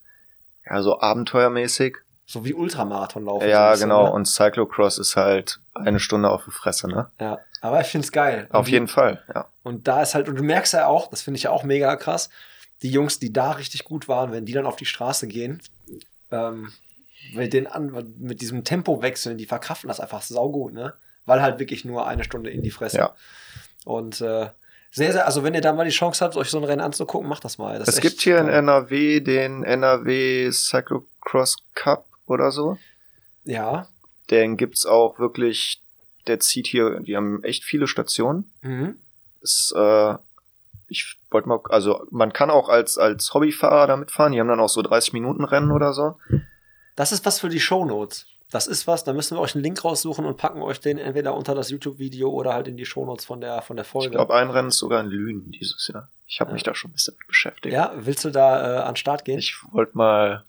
ja so abenteuermäßig. So wie Ultramarathon laufen. ja, bisschen, genau. ne? Und Cyclocross ist halt eine Stunde auf die Fresse, ne? Ja, aber ich find's geil. Auf Und jeden Fall, ja. Und da ist halt, und du merkst ja auch, das finde ich ja auch mega krass, die Jungs, die da richtig gut waren, wenn die dann auf die Straße gehen, ähm, mit, den an, mit diesem Tempowechseln, die verkraften das einfach saugut, ne? Weil halt wirklich nur eine Stunde in die Fresse. Ja. Und äh, sehr, sehr, also wenn ihr da mal die Chance habt, euch so ein Rennen anzugucken, macht das mal. Das Es gibt hier in geil. NRW den NRW Cyclocross Cup oder so. Ja. Den gibt's auch wirklich, der zieht hier, die haben echt viele Stationen. Mhm. Ist, äh, ich wollte mal, also man kann auch als, als Hobbyfahrer da mitfahren. Die haben dann auch so 30 Minuten Rennen oder so. Das ist was für die Shownotes. Das ist was, da müssen wir euch einen Link raussuchen und packen euch den entweder unter das YouTube-Video oder halt in die Shownotes von der, von der Folge. Ich glaube, ein Rennen ist sogar in Lünen dieses Jahr. Ich habe Ja. mich da schon ein bisschen mit beschäftigt. ja, willst du da äh, an den Start gehen? Ich wollte mal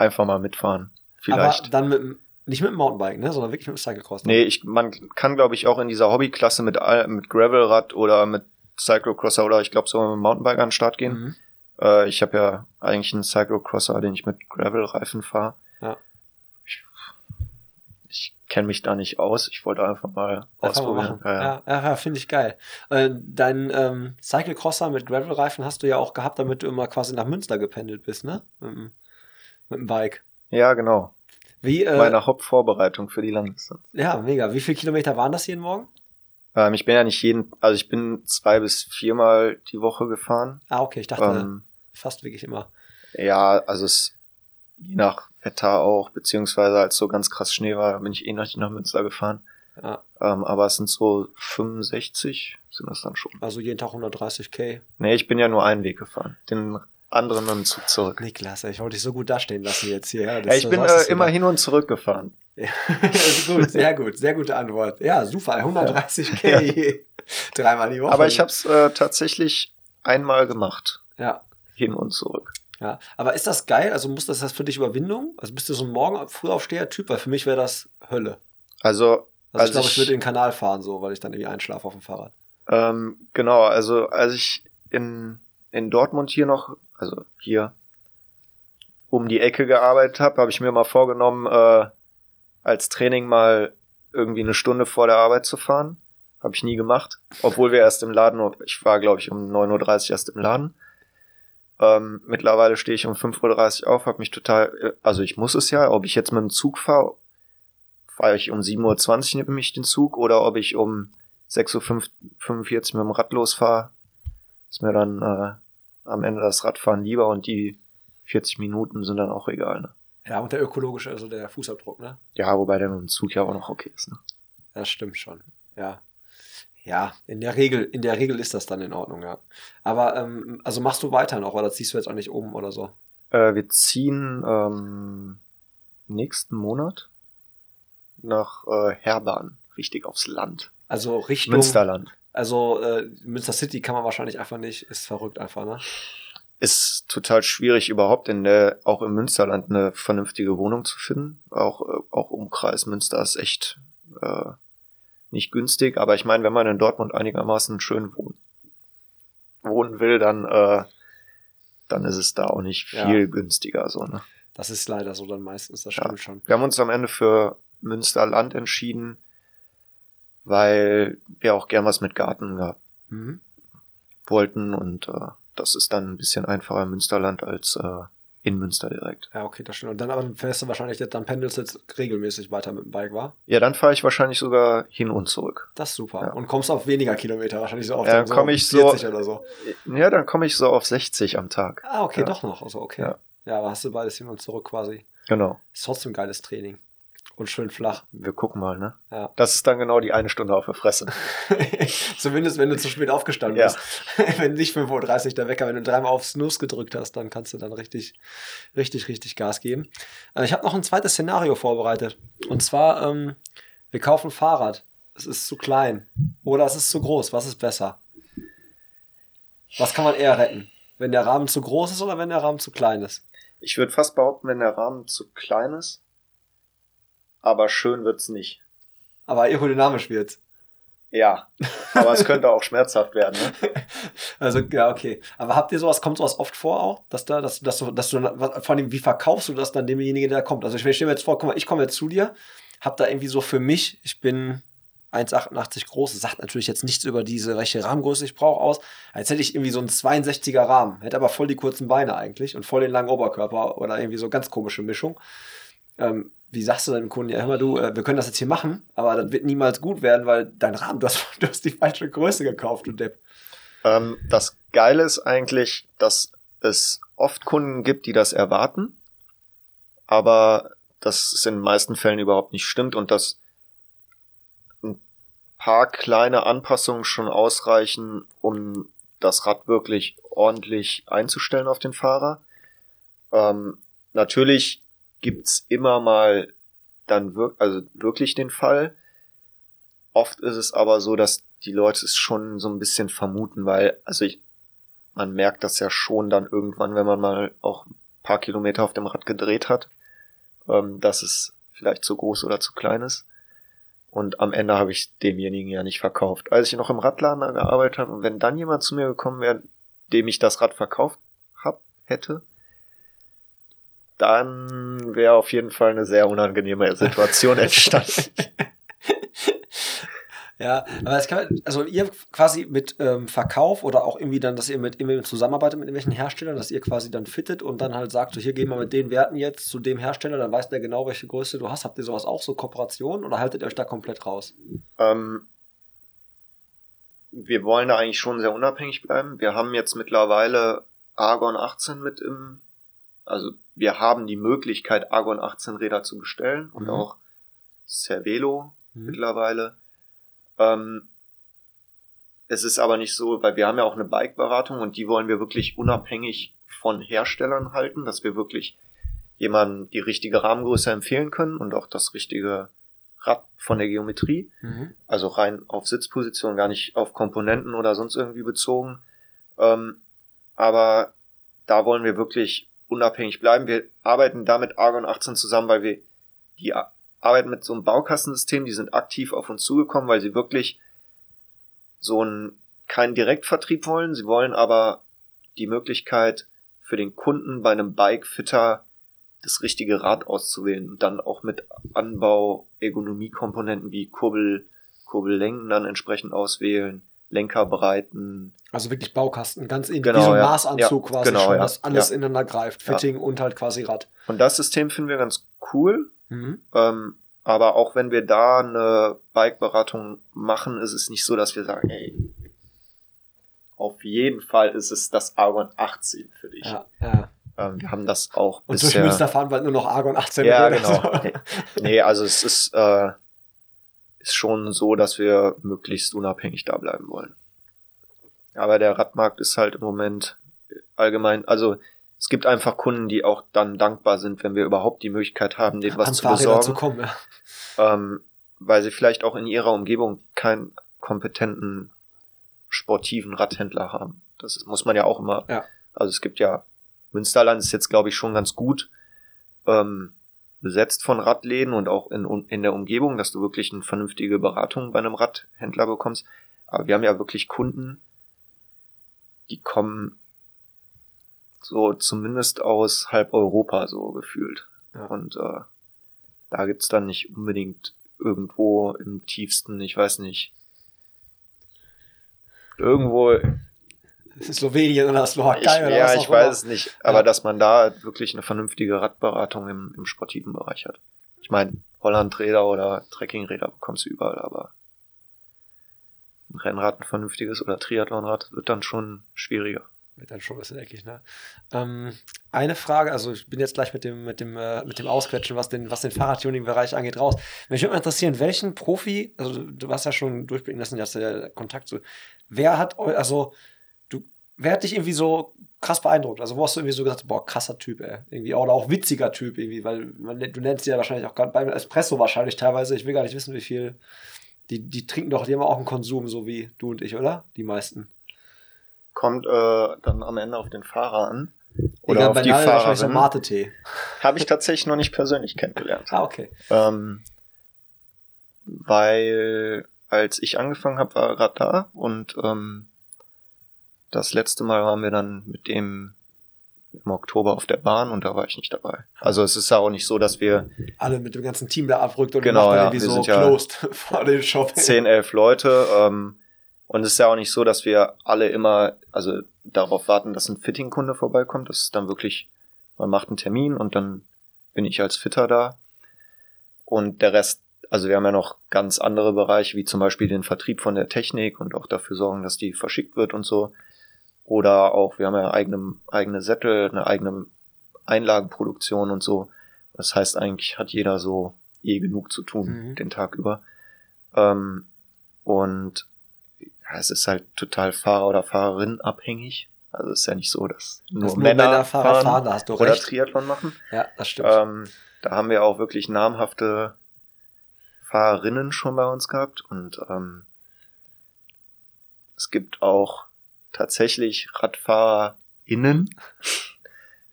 einfach mal mitfahren. Vielleicht. Aber dann mit nicht mit dem Mountainbike, ne, sondern wirklich mit dem Cyclecross. nee, ich, man kann, glaube ich, auch in dieser Hobbyklasse mit, mit Gravelrad oder mit Cyclocrosser oder ich glaube sogar mit dem Mountainbike an den Start gehen. Mhm. Äh, ich habe ja eigentlich einen Cyclocrosser, den ich mit Gravelreifen fahre. Ja. Ich, ich kenne mich da nicht aus. Ich wollte einfach mal Einfach mal ausprobieren. machen. Ja, ja. Ja, finde ich geil. Äh, dein ähm, Cyclecrosser mit Gravelreifen hast du ja auch gehabt, damit du immer quasi nach Münster gependelt bist, ne? Dem, mit dem Bike. ja genau. Wie, äh, Meine Hauptvorbereitung für die Langdistanz. ja, mega. Wie viele Kilometer waren das jeden Morgen? Ähm, ich bin ja nicht jeden, also ich bin zwei bis viermal die Woche gefahren. Ah, okay, ich dachte Ähm, fast wirklich immer. ja, also es je nach Wetter auch, beziehungsweise als so ganz krass Schnee war, bin ich eh noch nach Münster gefahren. Ja, Ähm, aber es sind so 65 sind das dann schon. also jeden Tag 130k. Nee, ich bin ja nur einen Weg gefahren. Den anderen mit dem Zug zurück. Niklas, ich wollte dich so gut dastehen lassen jetzt hier. Ja, Ja, ich bin äh, immer hin und zurück gefahren. Ja, gut, sehr gut, sehr gute Antwort. Ja, super, 130k je. dreimal die Woche. Aber ich habe es äh, tatsächlich einmal gemacht. Ja, Hin und zurück. ja. Aber ist das geil? Also muss das das für dich Überwindung? Also bist du so ein morgen Frühaufsteher-Typ? Weil für mich wäre das Hölle. Also, Also, Als ich glaube, ich ich- würde in den Kanal fahren, so, weil ich dann irgendwie einschlafe auf dem Fahrrad. ähm, genau, also als ich in, in Dortmund hier noch also hier um die Ecke gearbeitet habe, habe ich mir mal vorgenommen, äh, als Training mal irgendwie eine Stunde vor der Arbeit zu fahren. Habe ich nie gemacht, obwohl wir erst im Laden, ich war glaube ich um 9.30 Uhr erst im Laden. Ähm, mittlerweile stehe ich um 5.30 Uhr auf, habe mich total, also ich muss es ja, ob ich jetzt mit dem Zug fahre, fahre ich um 7.20 Uhr nämlich den Zug oder ob ich um 6.45 Uhr mit dem Rad losfahre, ist mir dann äh, am Ende das Radfahren lieber und die 40 Minuten sind dann auch egal. Ne? Ja, und der ökologische, also der Fußabdruck, ne? Ja, wobei der mit dem Zug ja auch noch okay ist. Ne? Das stimmt schon. Ja. Ja, in der Regel, in der Regel ist das dann in Ordnung, ja. Aber ähm, also machst du weiter noch oder ziehst du jetzt auch nicht um oder so? Äh, wir ziehen ähm, nächsten Monat nach äh, Herbahn, richtig aufs Land. Also Richtung Münsterland. Also äh, Münster City kann man wahrscheinlich einfach nicht, ist verrückt einfach, ne? Ist total schwierig überhaupt in der, auch im Münsterland eine vernünftige Wohnung zu finden. Auch, äh, auch Umkreis Münster ist echt äh, nicht günstig, aber ich meine, wenn man in Dortmund einigermaßen schön wohnen, wohnen will, dann, äh, dann ist es da auch nicht viel Ja. günstiger. So, ne? Das ist leider so dann meistens, das Ja. stimmt schon. Wir haben uns am Ende für Münsterland entschieden, weil wir auch gern was mit Garten gehabt Mhm. wollten und äh, das ist dann ein bisschen einfacher im Münsterland als äh, in Münster direkt. Ja, okay, das stimmt. Und dann aber fährst du wahrscheinlich, dann pendelst du jetzt regelmäßig weiter mit dem Bike, war? Ja, dann fahre ich wahrscheinlich sogar hin und zurück. Das ist super. Ja. Und kommst auf weniger Kilometer, wahrscheinlich so auf Ja, dann komm ich so- 40 oder so. Ja, dann komme ich so auf 60 am Tag. Ah, okay, Ja. doch noch. Also, okay. Ja. Ja. aber hast du beides hin und zurück quasi. Genau. Ist trotzdem geiles Training. Und schön flach. Wir gucken mal, ne? Ja. Das ist dann genau die eine Stunde auf der Fresse. Zumindest wenn du zu spät aufgestanden Ja. bist. wenn nicht 5.30 Uhr der Wecker, wenn du dreimal auf Snooze gedrückt hast, dann kannst du dann richtig, richtig, richtig Gas geben. Äh, ich habe noch ein zweites Szenario vorbereitet. Und zwar, ähm, wir kaufen ein Fahrrad. Es ist zu klein. Oder es ist zu groß. Was ist besser? Was kann man eher retten? Wenn der Rahmen zu groß ist oder wenn der Rahmen zu klein ist? Ich würde fast behaupten, wenn der Rahmen zu klein ist, aber schön wird's nicht. Aber aerodynamisch wird's. Ja, aber es könnte auch schmerzhaft werden, ne? Also, ja, okay. Aber habt ihr sowas, kommt sowas oft vor auch? Dass da, dass, dass du, dass du, vor allem, wie verkaufst du das dann demjenigen, der kommt? Also, ich stelle mir jetzt vor, guck mal, ich komme jetzt zu dir, hab da irgendwie so für mich, ich bin 1,88 groß, das sagt natürlich jetzt nichts über diese, welche Rahmengröße ich brauche aus, als hätte ich irgendwie so einen 62er Rahmen, hätte aber voll die kurzen Beine eigentlich und voll den langen Oberkörper oder irgendwie so ganz komische Mischung. Ähm, wie sagst du deinem Kunden, ja, hör mal du, äh, wir können das jetzt hier machen, aber das wird niemals gut werden, weil dein Rahmen, du hast, du hast die falsche Größe gekauft, du Depp. Ähm, das Geile ist eigentlich, dass es oft Kunden gibt, die das erwarten, aber dass es in den meisten Fällen überhaupt nicht stimmt und dass ein paar kleine Anpassungen schon ausreichen, um das Rad wirklich ordentlich einzustellen auf den Fahrer. Ähm, natürlich gibt's immer mal dann wir also wirklich den Fall. Oft ist es aber so, dass die Leute es schon so ein bisschen vermuten, weil, also ich, man merkt das ja schon dann irgendwann, wenn man mal auch ein paar Kilometer auf dem Rad gedreht hat, ähm, dass es vielleicht zu groß oder zu klein ist. Und am Ende habe ich demjenigen ja nicht verkauft. Als ich noch im Radladen gearbeitet habe und wenn dann jemand zu mir gekommen wäre, dem ich das Rad verkauft hab, hätte, dann wäre auf jeden Fall eine sehr unangenehme Situation entstanden. Ja, aber es kann, also ihr quasi mit ähm, Verkauf oder auch irgendwie dann, dass ihr mit irgendwie zusammenarbeitet mit irgendwelchen Herstellern, dass ihr quasi dann fittet und dann halt sagt, so hier gehen wir mit den Werten jetzt zu dem Hersteller, dann weiß der genau, welche Größe du hast. Habt ihr sowas auch, so Kooperation oder haltet ihr euch da komplett raus? Ähm, wir wollen da eigentlich schon sehr unabhängig bleiben. Wir haben jetzt mittlerweile Argon 18 mit im, also wir haben die Möglichkeit, Argon 18 Räder zu bestellen und Mhm. auch Cervelo Mhm. mittlerweile. Ähm, es ist aber nicht so, weil wir haben ja auch eine Bike-Beratung und die wollen wir wirklich unabhängig von Herstellern halten, dass wir wirklich jemandem die richtige Rahmengröße empfehlen können und auch das richtige Rad von der Geometrie Mhm. also rein auf Sitzposition, gar nicht auf Komponenten oder sonst irgendwie bezogen. Ähm, aber da wollen wir wirklich unabhängig bleiben. Wir arbeiten da mit Argon 18 zusammen, weil wir die arbeiten mit so einem Baukastensystem, die sind aktiv auf uns zugekommen, weil sie wirklich so einen keinen Direktvertrieb wollen. Sie wollen aber die Möglichkeit für den Kunden bei einem Bike-Fitter das richtige Rad auszuwählen und dann auch mit Anbau, Ergonomiekomponenten wie Kurbel, Kurbellängen dann entsprechend auswählen, Lenkerbreiten. Also wirklich Baukasten, ganz in Genau, wie so ein ja. Maßanzug Ja, quasi genau, schon, ja. dass alles ineinander greift. Fitting und halt quasi Rad. Und das System finden wir ganz cool. Mhm. Ähm, aber auch wenn wir da eine Bike-Beratung machen, ist es nicht so, dass wir sagen, ey, auf jeden Fall ist es das Argon 18 für dich. Ja, ja. Ähm, wir haben das auch Und durch bisher. Münster fahren bald nur noch Argon 18 Ja, genau. nee, also es ist, äh, ist schon so, dass wir möglichst unabhängig da bleiben wollen. Aber der Radmarkt ist halt im Moment allgemein, also es gibt einfach Kunden, die auch dann dankbar sind, wenn wir überhaupt die Möglichkeit haben, denen was An zu Fahrräder besorgen. zu kommen, ja. ähm, weil sie vielleicht auch in ihrer Umgebung keinen kompetenten sportiven Radhändler haben. Das muss man ja auch immer. Ja. Also es gibt ja Münsterland ist jetzt glaube ich schon ganz gut ähm, besetzt von Radläden und auch in, in der Umgebung, dass du wirklich eine vernünftige Beratung bei einem Radhändler bekommst. Aber wir haben ja wirklich Kunden, die kommen so zumindest aus halb Europa so gefühlt. Ja. Und äh, da gibt's dann nicht unbedingt irgendwo im tiefsten, ich weiß nicht, irgendwo, Slowenien oder ich, Slowakei oder ja, was ich auch immer. weiß es nicht, aber Ja. dass man da wirklich eine vernünftige Radberatung im, im sportiven Bereich hat. Ich meine, Hollandräder oder Trekkingräder bekommst du überall, aber ein Rennrad, ein vernünftiges oder Triathlonrad wird dann schon schwieriger. Wird dann schon ein bisschen eckig, ne? Ähm, eine Frage, also ich bin jetzt gleich mit dem, mit dem, äh, mit dem Ausquetschen, was den, was den Fahrradtuning-Bereich angeht, raus. Mich würde mal interessieren, welchen Profi, also du hast ja schon durchblicken lassen, dass der Kontakt zu, wer hat, also wer hat dich irgendwie so krass beeindruckt? Also wo hast du irgendwie so gesagt, boah, krasser Typ, ey. Irgendwie, oder auch witziger Typ irgendwie, weil man, du nennst sie ja wahrscheinlich auch beim Espresso wahrscheinlich teilweise, ich will gar nicht wissen, wie viel, die, die trinken doch, die haben auch einen Konsum, so wie du und ich, oder? Die meisten. Kommt äh, dann am Ende auf den Fahrer an. Oder Egal, auf die wahrscheinlich so Fahrerin. Mate-Tee. Habe ich tatsächlich noch nicht persönlich kennengelernt. Ah, okay. Ähm, weil als ich angefangen habe, war er gerade da und ähm, das letzte Mal waren wir dann mit dem im Oktober auf der Bahn und da war ich nicht dabei. Also es ist ja auch nicht so, dass wir alle mit dem ganzen Team da abrückt und Genau, ja, irgendwie wir so sind ja closed vor dem Shop. 10, 11 Leute ähm, und es ist ja auch nicht so, dass wir alle immer, also darauf warten, dass ein Fitting-Kunde vorbeikommt. Das ist dann wirklich, man macht einen Termin und dann bin ich als Fitter da. Und der Rest, also wir haben ja noch ganz andere Bereiche, wie zum Beispiel den Vertrieb von der Technik und auch dafür sorgen, dass die verschickt wird und so. Oder auch, wir haben ja eigene, eigene Sättel, eine eigene Einlagenproduktion und so. Das heißt, eigentlich hat jeder so eh genug zu tun, Mhm. den Tag über. Ähm, und ja, es ist halt total Fahrer oder Fahrerin abhängig. Also es ist ja nicht so, dass nur, nur Männer, Männer Fahrrad fahren, fahren, oder recht. Triathlon machen. Ja, das stimmt. Ähm, da haben wir auch wirklich namhafte Fahrerinnen schon bei uns gehabt und ähm, es gibt auch tatsächlich RadfahrerInnen.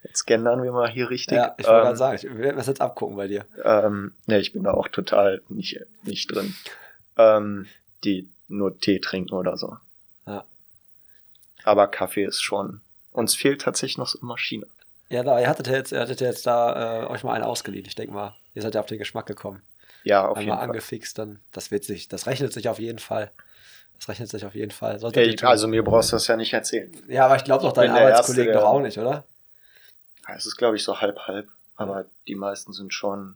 Jetzt gendern wir mal hier richtig. ja, ich wollte Ähm, gerade sagen, ich werde das jetzt abgucken bei dir. ähm, ne, ich bin da auch total nicht, nicht drin. Ähm, die nur Tee trinken oder so. Ja. Aber Kaffee ist schon. Uns fehlt tatsächlich noch so eine Maschine. Ja, da, ihr hattet ja jetzt, ihr hattet ja jetzt da äh, euch mal einen ausgeliehen. Ich denke mal, ihr seid ja auf den Geschmack gekommen. Ja, auf jeden Einmal Fall. angefixt, dann, das wird sich, das rechnet sich auf jeden Fall. Das rechnet sich auf jeden Fall. Ey, also mir brauchst du das ja nicht erzählen. ja, aber ich glaube doch, deine bin der Arbeitskollegen doch auch nicht, oder? Es ist, glaube ich, so halb-halb. Aber die meisten sind schon,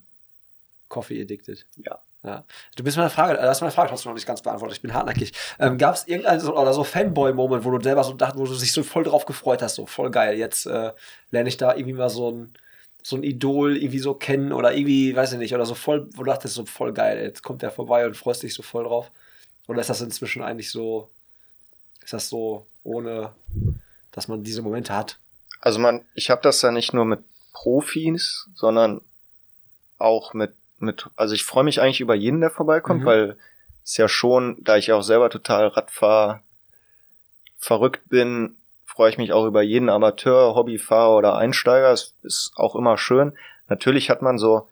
Coffee addicted. ja. Ja. Du bist meine Frage, äh, das ist meine Frage, hast du noch nicht ganz beantwortet. Ich bin hartnackig. Ähm, Gab es irgendeinen so, oder so Fanboy-Moment, wo du selber so dachtest, wo du dich so voll drauf gefreut hast, so voll geil, jetzt äh, lerne ich da irgendwie mal so ein, so ein Idol irgendwie so kennen oder irgendwie, weiß ich nicht, oder so voll, wo du dachtest, so voll geil, jetzt kommt der vorbei und freust dich so voll drauf. Oder ist das inzwischen eigentlich so, ist das so, ohne dass man diese Momente hat? Also man, ich habe das ja nicht nur mit Profis, sondern auch mit, mit, also ich freue mich eigentlich über jeden, der vorbeikommt, Mhm. weil es ja schon, da ich auch selber total Radfahr verrückt bin, freue ich mich auch über jeden Amateur, Hobbyfahrer oder Einsteiger. Es ist auch immer schön. Natürlich hat man so,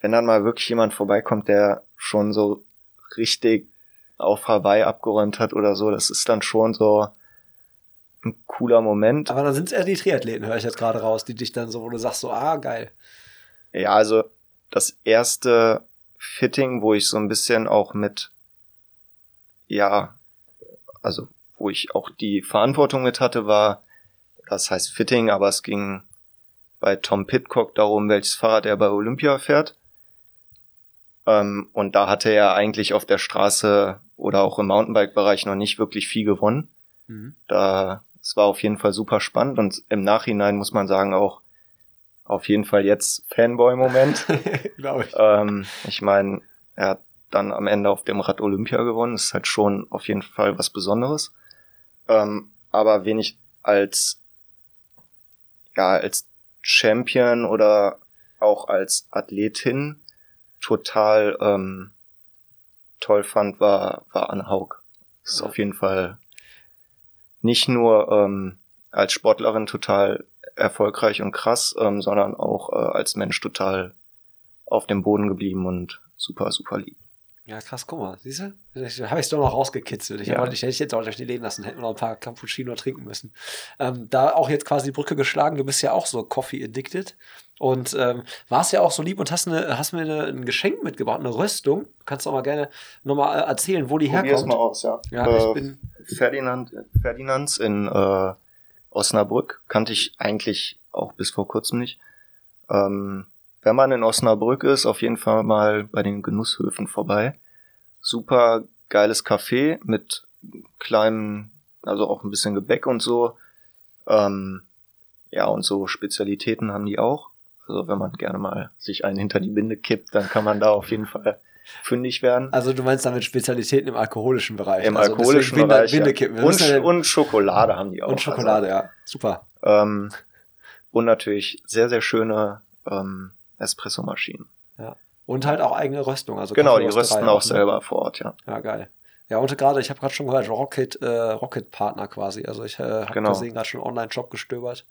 wenn dann mal wirklich jemand vorbeikommt, der schon so richtig auf Hawaii abgeräumt hat oder so, das ist dann schon so, ein cooler Moment. Aber dann sind es eher die Triathleten, höre ich jetzt gerade raus, die dich dann so, wo du sagst so, ah, geil. Ja, also das erste Fitting, wo ich so ein bisschen auch mit, ja, also wo ich auch die Verantwortung mit hatte, war, das heißt Fitting, aber es ging bei Tom Pitcock darum, welches Fahrrad er bei Olympia fährt. Ähm, und da hatte er eigentlich auf der Straße oder auch im Mountainbike-Bereich noch nicht wirklich viel gewonnen. Mhm. Da, es war auf jeden Fall super spannend und im Nachhinein muss man sagen auch auf jeden Fall jetzt Fanboy-Moment. Glaube ich. Ähm, ich meine, er hat dann am Ende auf dem Rad Olympia gewonnen. Das ist halt schon auf jeden Fall was Besonderes. Ähm, aber wen ich als, ja, als Champion oder auch als Athletin total ähm, toll fand, war, war Anne Haug. Ist ja. auf jeden Fall nicht nur ähm, als Sportlerin total erfolgreich und krass, ähm, sondern auch äh, als Mensch total auf dem Boden geblieben und super, super lieb. Ja, krass, guck mal, siehst du? Habe ich es doch noch rausgekitzelt. Ich, ja. ich hätte ich jetzt auch durch die Leben lassen, hätten wir noch ein paar Cappuccino trinken müssen. Ähm, da auch jetzt quasi die Brücke geschlagen, du bist ja auch so Coffee addicted und ähm, warst ja auch so lieb und hast, eine, hast mir eine, ein Geschenk mitgebracht, eine Röstung. Kannst du mal gerne nochmal äh, erzählen, wo die Probier's herkommt. mal aus, ja. ja äh, ich bin Ferdinand, Ferdinands in äh, Osnabrück kannte ich eigentlich auch bis vor kurzem nicht. Ähm, wenn man in Osnabrück ist, auf jeden Fall mal bei den Genusshöfen vorbei. Super geiles Café mit kleinem, also auch ein bisschen Gebäck und so. Ähm, ja, und so Spezialitäten haben die auch. Also wenn man gerne mal sich einen hinter die Binde kippt, dann kann man da auf jeden Fall fündig werden. Also du meinst damit Spezialitäten im alkoholischen Bereich? Im also alkoholischen Binde, Bereich. Binde ja. und, ja und, Schokolade haben die auch. Und Schokolade, also, ja. Super. Ähm, und natürlich sehr, sehr schöne ähm, Espressomaschinen. Ja. Und halt auch eigene Röstung. Also genau, die rösten auch ne? selber vor Ort, ja. Ja, geil. Ja, und gerade, ich habe gerade schon gehört, Rocket, äh, Rocket Partner quasi. Also ich äh, habe genau. gesehen, gerade schon Online-Shop gestöbert.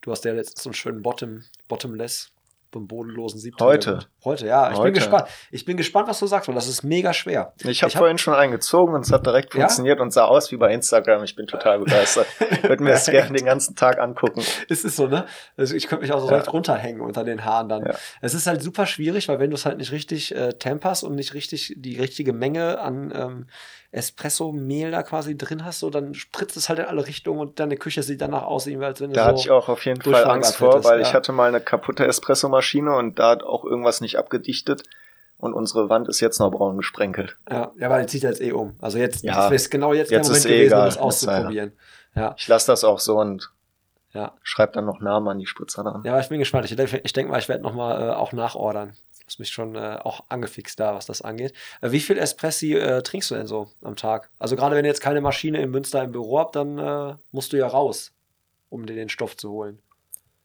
Du hast ja letztens so einen schönen Bottom, Bottomless beim bodenlosen Siebträger. Heute. Heute, ja. Ich Heute. bin gespannt. Ich bin gespannt, was du sagst, weil das ist mega schwer. Ich habe hab, vorhin schon eingezogen und es hat direkt funktioniert ja? und sah aus wie bei Instagram. Ich bin total begeistert. ich würde mir das gerne den ganzen Tag angucken. Es ist so, ne? Also ich könnte mich auch so ja. runterhängen unter den Haaren dann. Ja. Es ist halt super schwierig, weil wenn du es halt nicht richtig äh, temperst und nicht richtig die richtige Menge an ähm, Espresso-Mehl da quasi drin hast, so dann spritzt es halt in alle Richtungen und deine Küche sieht danach aus, als wenn Da so hatte ich auch auf jeden Fall Angst vor, weil ja. ich hatte mal eine kaputte Espresso-Maschine und da hat auch irgendwas nicht abgedichtet und unsere Wand ist jetzt noch braun gesprenkelt. Ja, ja aber die zieht jetzt eh um. Also jetzt ja, ist genau jetzt, jetzt der Moment eh gewesen, um das auszuprobieren. Ja. Ich lasse das auch so und ja. schreib dann noch Namen an die Spritzer dran. Ja, ich bin gespannt. Ich denke ich denk mal, ich werde nochmal äh, auch nachordern. Das mich schon äh, auch angefixt da, was das angeht. Äh, wie viel Espressi äh, trinkst du denn so am Tag? Also gerade wenn ihr jetzt keine Maschine in Münster im Büro habt, dann äh, musst du ja raus, um dir den Stoff zu holen.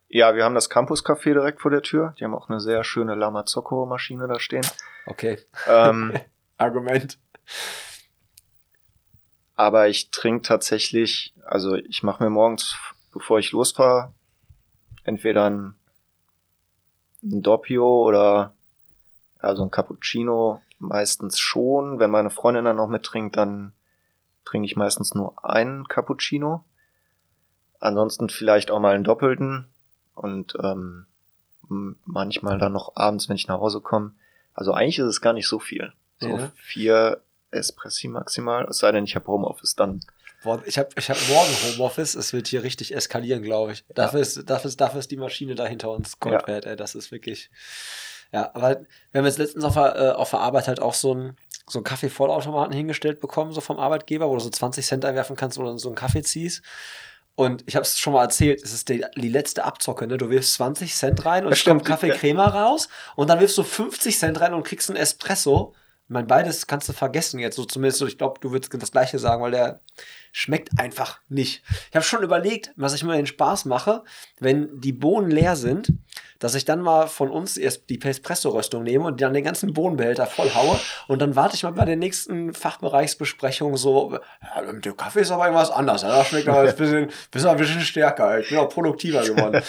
Ja, wir haben das Campus Café direkt vor der Tür. Die haben auch eine sehr schöne Lamazocco-Maschine da stehen. Okay. Ähm, Argument. Aber ich trinke tatsächlich, also ich mache mir morgens, bevor ich losfahre, entweder ein, ein Doppio oder also ein Cappuccino meistens schon. Wenn meine Freundin dann noch mittrinkt, dann trinke ich meistens nur einen Cappuccino. Ansonsten vielleicht auch mal einen doppelten und ähm, manchmal dann noch abends, wenn ich nach Hause komme. Also eigentlich ist es gar nicht so viel. So ja. vier Espressi maximal. Es sei denn, ich habe Homeoffice dann. Ich habe ich hab morgen Homeoffice. Es wird hier richtig eskalieren, glaube ich. Dafür, ja. ist, dafür, ist, dafür ist die Maschine da hinter uns Gold ja. ey. Das ist wirklich. Ja, aber wir haben jetzt letztens auf der, äh, auf der Arbeit halt auch so einen so einen Kaffeevollautomaten hingestellt bekommen, so vom Arbeitgeber, wo du so 20 Cent einwerfen kannst oder so einen Kaffee ziehst. Und ich habe es schon mal erzählt, es ist die, die, letzte Abzocke, ne? Du wirfst 20 Cent rein und kommt Kaffee Crema raus und dann wirfst du 50 Cent rein und kriegst einen Espresso. Ich meine, beides kannst du vergessen jetzt, so zumindest, ich glaube, du würdest das gleiche sagen, weil der schmeckt einfach nicht. Ich habe schon überlegt, was ich mir den Spaß mache, wenn die Bohnen leer sind, dass ich dann mal von uns erst die Espresso-Röstung nehme und dann den ganzen Bohnenbehälter voll haue und dann warte ich mal bei der nächsten Fachbereichsbesprechung so, ja, dem Kaffee ist aber irgendwas anders. Ja, das schmeckt aber ein bisschen, bisschen, ein bisschen stärker. Ich bin auch produktiver geworden.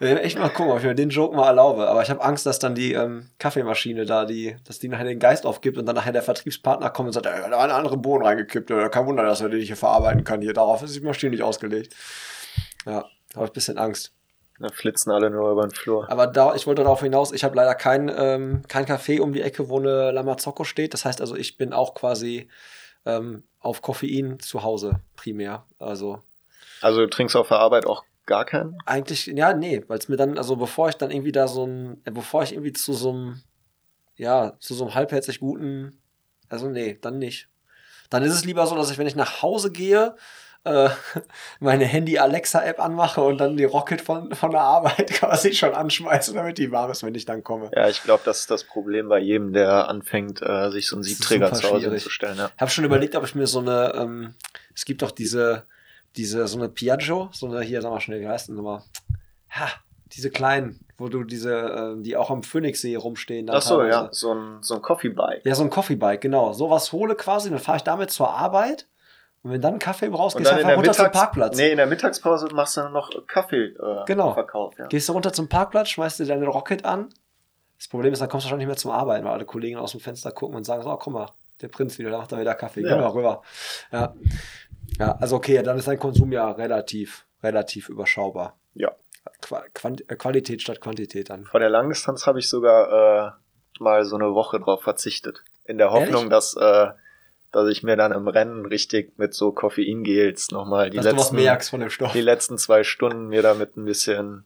echt mal gucken, ob ich mir den Joke mal erlaube. Aber ich habe Angst, dass dann die ähm, Kaffeemaschine da, die, dass die nachher den Geist aufgibt und dann nachher der Vertriebspartner kommt und sagt, da war eine andere Bohnen reingekippt. Kein Wunder, dass er die nicht hier verarbeiten kann. Hier, darauf ist die Maschine nicht ausgelegt. Ja, da habe ich ein bisschen Angst. Da flitzen alle nur über den Flur. Aber da, ich wollte darauf hinaus, ich habe leider kein, ähm, kein Café um die Ecke, wo eine Lamazocco steht. Das heißt also, ich bin auch quasi ähm, auf Koffein zu Hause primär. Also, also du trinkst auf der Arbeit auch gar keinen? Eigentlich, ja, nee, weil es mir dann, also bevor ich dann irgendwie da so ein, äh, bevor ich irgendwie zu so einem, ja, zu so einem halbherzig guten, also nee, dann nicht. Dann ist es lieber so, dass ich, wenn ich nach Hause gehe, äh, meine Handy-Alexa-App anmache und dann die Rocket von, von der Arbeit quasi schon anschmeiße, damit die warm ist, wenn ich dann komme. Ja, ich glaube, das ist das Problem bei jedem, der anfängt, äh, sich so einen Siebträger zu Hause zu stellen. Ja. Ich habe schon überlegt, ob ich mir so eine, ähm, es gibt doch diese, diese, so eine Piaggio, so eine, hier, sag mal schnell, wie heißt denn nochmal? Ha, diese kleinen, wo du diese, äh, die auch am Phoenixsee rumstehen. Ach so, ja, so ein, so ein Coffee-Bike. Ja, so ein Coffee-Bike, genau. Sowas hole quasi, dann fahre ich damit zur Arbeit und wenn dann Kaffee brauchst, gehst du einfach runter Mittags zum Parkplatz. Nee, in der Mittagspause machst du dann noch Kaffee äh, genau. Verkauf. Ja. Gehst du runter zum Parkplatz, schmeißt dir deine Rocket an. Das Problem ist, dann kommst du schon nicht mehr zum Arbeiten, weil alle Kollegen aus dem Fenster gucken und sagen so, oh, guck mal, der Prinz wieder, da macht er wieder Kaffee. Ja. Geh mal rüber. Ja. ja, also okay, dann ist dein Konsum ja relativ, relativ überschaubar. Ja. Quant äh, Qualität statt Quantität dann. Vor der Langdistanz habe ich sogar äh, mal so eine Woche drauf verzichtet. In der Hoffnung, Ehrlich? dass äh, dass ich mir dann im Rennen richtig mit so Koffeingels nochmal die letzten, die letzten zwei Stunden mir damit ein bisschen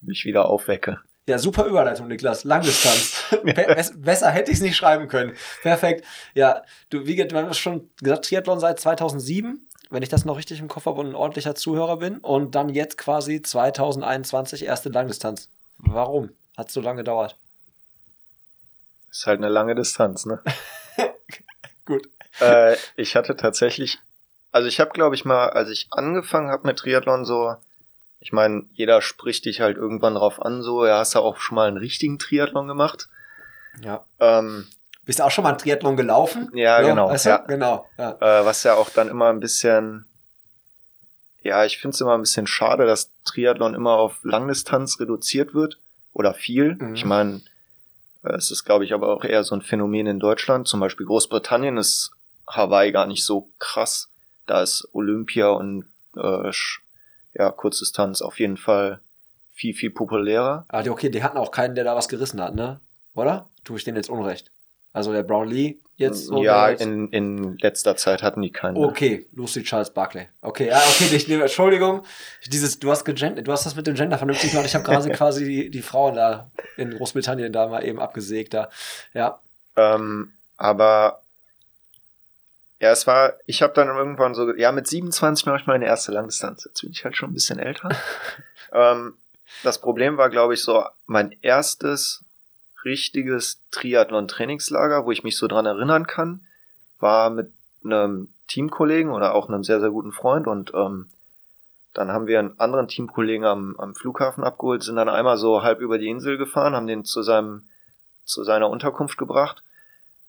mich wieder aufwecke. Ja, super Überleitung, Niklas. Langdistanz. Besser hätte ich es nicht schreiben können. Perfekt. Ja, du, wie du hast schon gesagt, Triathlon seit 2007, wenn ich das noch richtig im Kopf habe und ein ordentlicher Zuhörer bin. Und dann jetzt quasi 2021 erste Langdistanz. Warum? Hat so lange gedauert? Ist halt eine lange Distanz, ne? Gut. Äh, ich hatte tatsächlich, also ich habe, glaube ich mal, als ich angefangen habe mit Triathlon so, ich meine, jeder spricht dich halt irgendwann drauf an, so, ja, hast du auch schon mal einen richtigen Triathlon gemacht. Ja. Ähm, Bist du auch schon mal einen Triathlon gelaufen? Ja, ja genau. Weißt du? ja. Genau. Ja. Äh, was ja auch dann immer ein bisschen, ja, ich finde es immer ein bisschen schade, dass Triathlon immer auf Langdistanz reduziert wird oder viel. Mhm. Ich meine, es ist, glaube ich, aber auch eher so ein Phänomen in Deutschland. Zum Beispiel Großbritannien ist Hawaii gar nicht so krass. Da ist Olympia und äh, ja, Kurzdistanz auf jeden Fall viel, viel populärer. Ah, okay, die hatten auch keinen, der da was gerissen hat, ne? Oder? Tue ich denen jetzt Unrecht? Also der Brownlee jetzt so Ja, in, in letzter Zeit hatten die keinen. Okay, Lucy Charles Barkley. Okay, ja, okay, ich nehme, Entschuldigung. Dieses, du hast gegendert, du hast das mit dem Gender vernünftig gemacht. Ich habe gerade quasi die, die Frauen da in Großbritannien da mal eben abgesägt da. Ja. Ähm, aber ja, es war, ich habe dann irgendwann so, ja, mit 27 mache ich meine erste Langdistanz. Jetzt bin ich halt schon ein bisschen älter. ähm, das Problem war, glaube ich, so mein erstes richtiges Triathlon-Trainingslager, wo ich mich so dran erinnern kann, war mit einem Teamkollegen oder auch einem sehr, sehr guten Freund und ähm, dann haben wir einen anderen Teamkollegen am, am Flughafen abgeholt, sind dann einmal so halb über die Insel gefahren, haben den zu seinem, zu seiner Unterkunft gebracht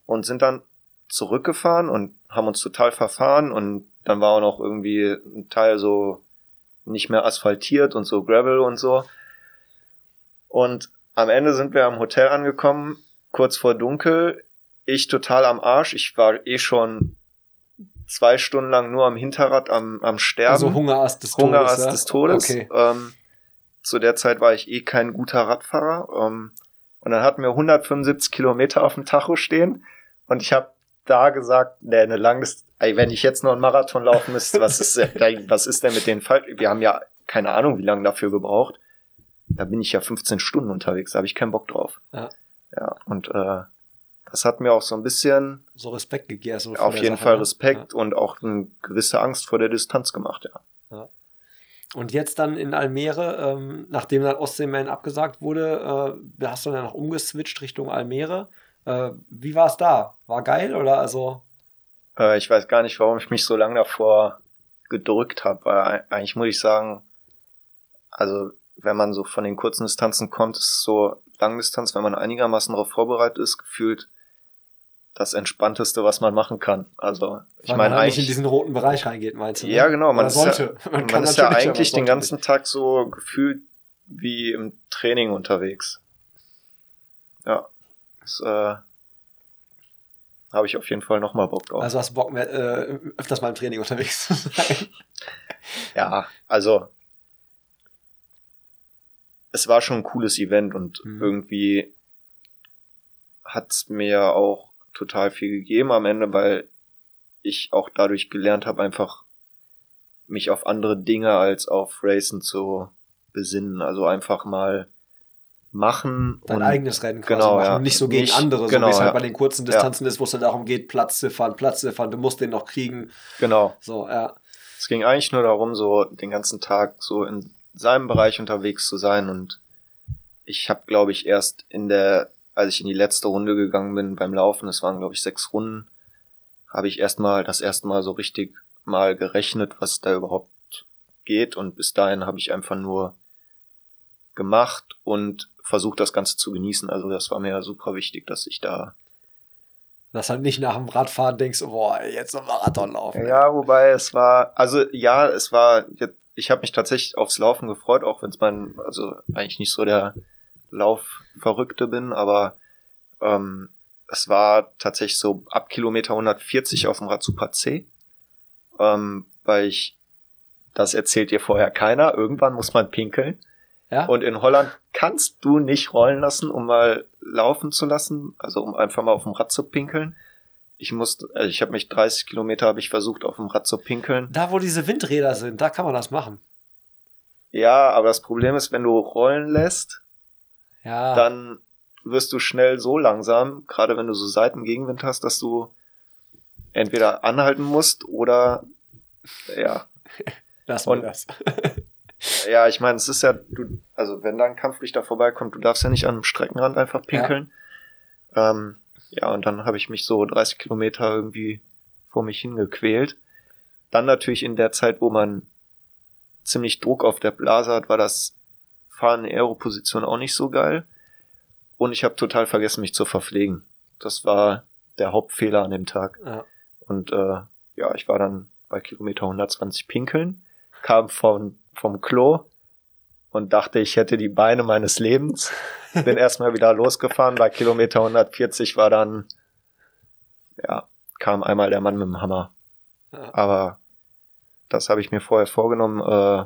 und sind dann zurückgefahren und haben uns total verfahren und dann war auch noch irgendwie ein Teil so nicht mehr asphaltiert und so Gravel und so. Und am Ende sind wir am Hotel angekommen, kurz vor dunkel. Ich total am Arsch. Ich war eh schon zwei Stunden lang nur am Hinterrad am, am Sterben. Also Hungerast des Todes. Hungerast ja? des Todes. Okay. Ähm, zu der Zeit war ich eh kein guter Radfahrer. Ähm, und dann hatten wir 175 Kilometer auf dem Tacho stehen. Und ich habe da gesagt, nee, eine langes, ey, wenn ich jetzt noch einen Marathon laufen müsste, was ist, was ist denn mit den Fall? Wir haben ja keine Ahnung, wie lange dafür gebraucht da bin ich ja 15 Stunden unterwegs, da habe ich keinen Bock drauf. Ja. Ja, und äh, das hat mir auch so ein bisschen so Respekt gegeben. So auf jeden Sache, Fall ne? Respekt ja. und auch eine gewisse Angst vor der Distanz gemacht, ja. ja. Und jetzt dann in Almere, ähm, nachdem dann Ostseeman abgesagt wurde, äh, hast du dann noch umgeswitcht Richtung Almere. Äh, wie war es da? War geil oder also? Äh, ich weiß gar nicht, warum ich mich so lange davor gedrückt habe. Eigentlich muss ich sagen, also wenn man so von den kurzen Distanzen kommt, ist so Langdistanz, wenn man einigermaßen darauf vorbereitet ist, gefühlt das entspannteste, was man machen kann. Also ich meine man halt nicht in eigentlich diesen roten Bereich reingeht, meinst du? ne? ja genau, man Oder ist sollte. ja, Man man ist ja eigentlich den ganzen Tag so gefühlt wie im Training unterwegs. Ja, das äh, habe ich auf jeden Fall noch mal Bock drauf. Also hast du Bock, mehr, äh, öfters mal im Training unterwegs zu sein. Ja, also es war schon ein cooles Event und Mhm. irgendwie hat's mir auch total viel gegeben am Ende, weil ich auch dadurch gelernt habe, einfach mich auf andere Dinge als auf Racen zu besinnen. Also einfach mal machen Dein und eigenes Rennen quasi genau, machen. ja. Und nicht so gegen Nicht- andere, so genau, wie es halt ja. bei den kurzen Ja. Distanzen ist, wo es dann darum geht, Platzziffern, Platzziffern, du musst den noch kriegen. genau. So, ja. Es ging eigentlich nur darum, so den ganzen Tag so in seinem Bereich unterwegs zu sein und ich habe, glaube ich, erst in der, als ich in die letzte Runde gegangen bin beim Laufen, es waren, glaube ich, sechs Runden, habe ich erstmal das erste Mal so richtig mal gerechnet, was da überhaupt geht und bis dahin habe ich einfach nur gemacht und versucht, das Ganze zu genießen. Also das war mir super wichtig, dass ich da Dass halt nicht nach dem Radfahren denkst, boah, jetzt noch Marathon laufen. Ja, wobei es war, also ja, es war, ich habe mich tatsächlich aufs Laufen gefreut, auch wenn es mein, also eigentlich nicht so der Laufverrückte bin, aber ähm, es war tatsächlich so ab Kilometer 140 auf dem Rad Super C, ähm, weil ich, das erzählt dir vorher keiner, irgendwann muss man pinkeln. Ja? Und in Holland kannst du nicht rollen lassen, um mal laufen zu lassen, also um einfach mal auf dem Rad zu pinkeln. Ich musste, also ich habe mich 30 Kilometer habe ich versucht auf dem Rad zu pinkeln. da, wo diese Windräder sind, da kann man das machen. Ja, aber das Problem ist, wenn du rollen lässt, Ja. dann wirst du schnell so langsam, gerade wenn du so Seitengegenwind hast, dass du entweder anhalten musst oder ja, wir und- das. Ja, ich meine, es ist ja, du, also wenn da ein Kampfrichter vorbeikommt, du darfst ja nicht an einem Streckenrand einfach pinkeln. Ja, ähm, ja und dann habe ich mich so 30 Kilometer irgendwie vor mich hingequält. Dann natürlich in der Zeit, wo man ziemlich Druck auf der Blase hat, war das Fahren in Aeroposition auch nicht so geil. Und ich habe total vergessen, mich zu verpflegen. Das war der Hauptfehler an dem Tag. Ja. Und äh, ja, ich war dann bei Kilometer 120 pinkeln, kam von, vom Klo und dachte, ich hätte die Beine meines Lebens. Bin erstmal wieder losgefahren. Bei Kilometer 140 war dann, ja, kam einmal der Mann mit dem Hammer. Ja. Aber das habe ich mir vorher vorgenommen, äh,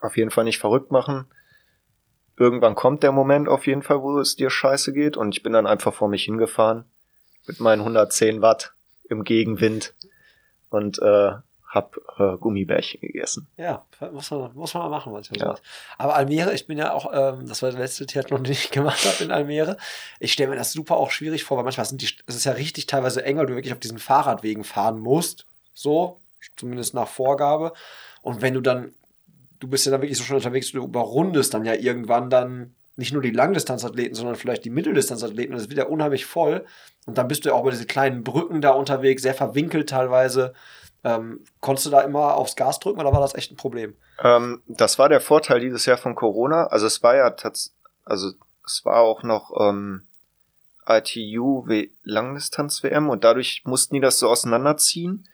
auf jeden Fall nicht verrückt machen. Irgendwann kommt der Moment auf jeden Fall, wo es dir scheiße geht und ich bin dann einfach vor mich hingefahren mit meinen 110 Watt im Gegenwind und äh, hab äh, Gummibärchen gegessen. Ja, muss man, muss man mal machen manchmal. Ja. sowas. Aber Almere, ich bin ja auch, ähm, das war der letzte Triathlon, den ich gemacht habe in Almere. Ich stelle mir das super auch schwierig vor, weil manchmal sind die, es ist ja richtig teilweise eng, weil du wirklich auf diesen Fahrradwegen fahren musst. So, zumindest nach Vorgabe. Und wenn du dann, du bist ja dann wirklich so schon unterwegs, du überrundest dann ja irgendwann dann nicht nur die Langdistanzathleten, sondern vielleicht die Mitteldistanzathleten. Und es wird ja unheimlich voll. Und dann bist du ja auch bei diesen kleinen Brücken da unterwegs, sehr verwinkelt teilweise. Ähm, konntest du da immer aufs Gas drücken oder war das echt ein Problem? Ähm, das war der Vorteil dieses Jahr von Corona. Also es war ja tats also es war auch noch ähm, ITU W- Langdistanz WM und dadurch mussten die das so auseinanderziehen.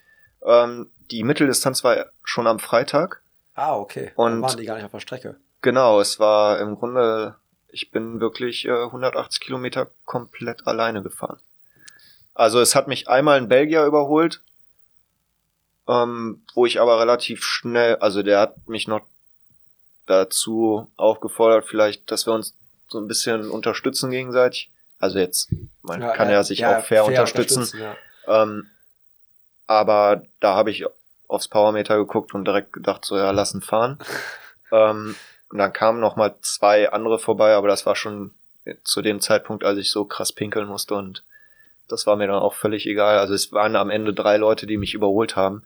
Ähm, die Mitteldistanz war schon am Freitag. Ah, okay. Und- Dann waren die gar nicht auf der Strecke. Genau, es war im Grunde, ich bin wirklich äh, 180 Kilometer komplett alleine gefahren. Also es hat mich einmal ein Belgier überholt, ähm, wo ich aber relativ schnell, also der hat mich noch dazu aufgefordert, vielleicht, dass wir uns so ein bisschen unterstützen gegenseitig. Also jetzt, man kann ja, sich auch fair, unterstützen. ja. Ähm, aber da habe ich aufs Powermeter geguckt und direkt gedacht, so ja, lassen fahren. ähm, und dann kamen noch mal zwei andere vorbei, aber das war schon zu dem Zeitpunkt, als ich so krass pinkeln musste und das war mir dann auch völlig egal. Also es waren am Ende drei Leute, die mich überholt haben.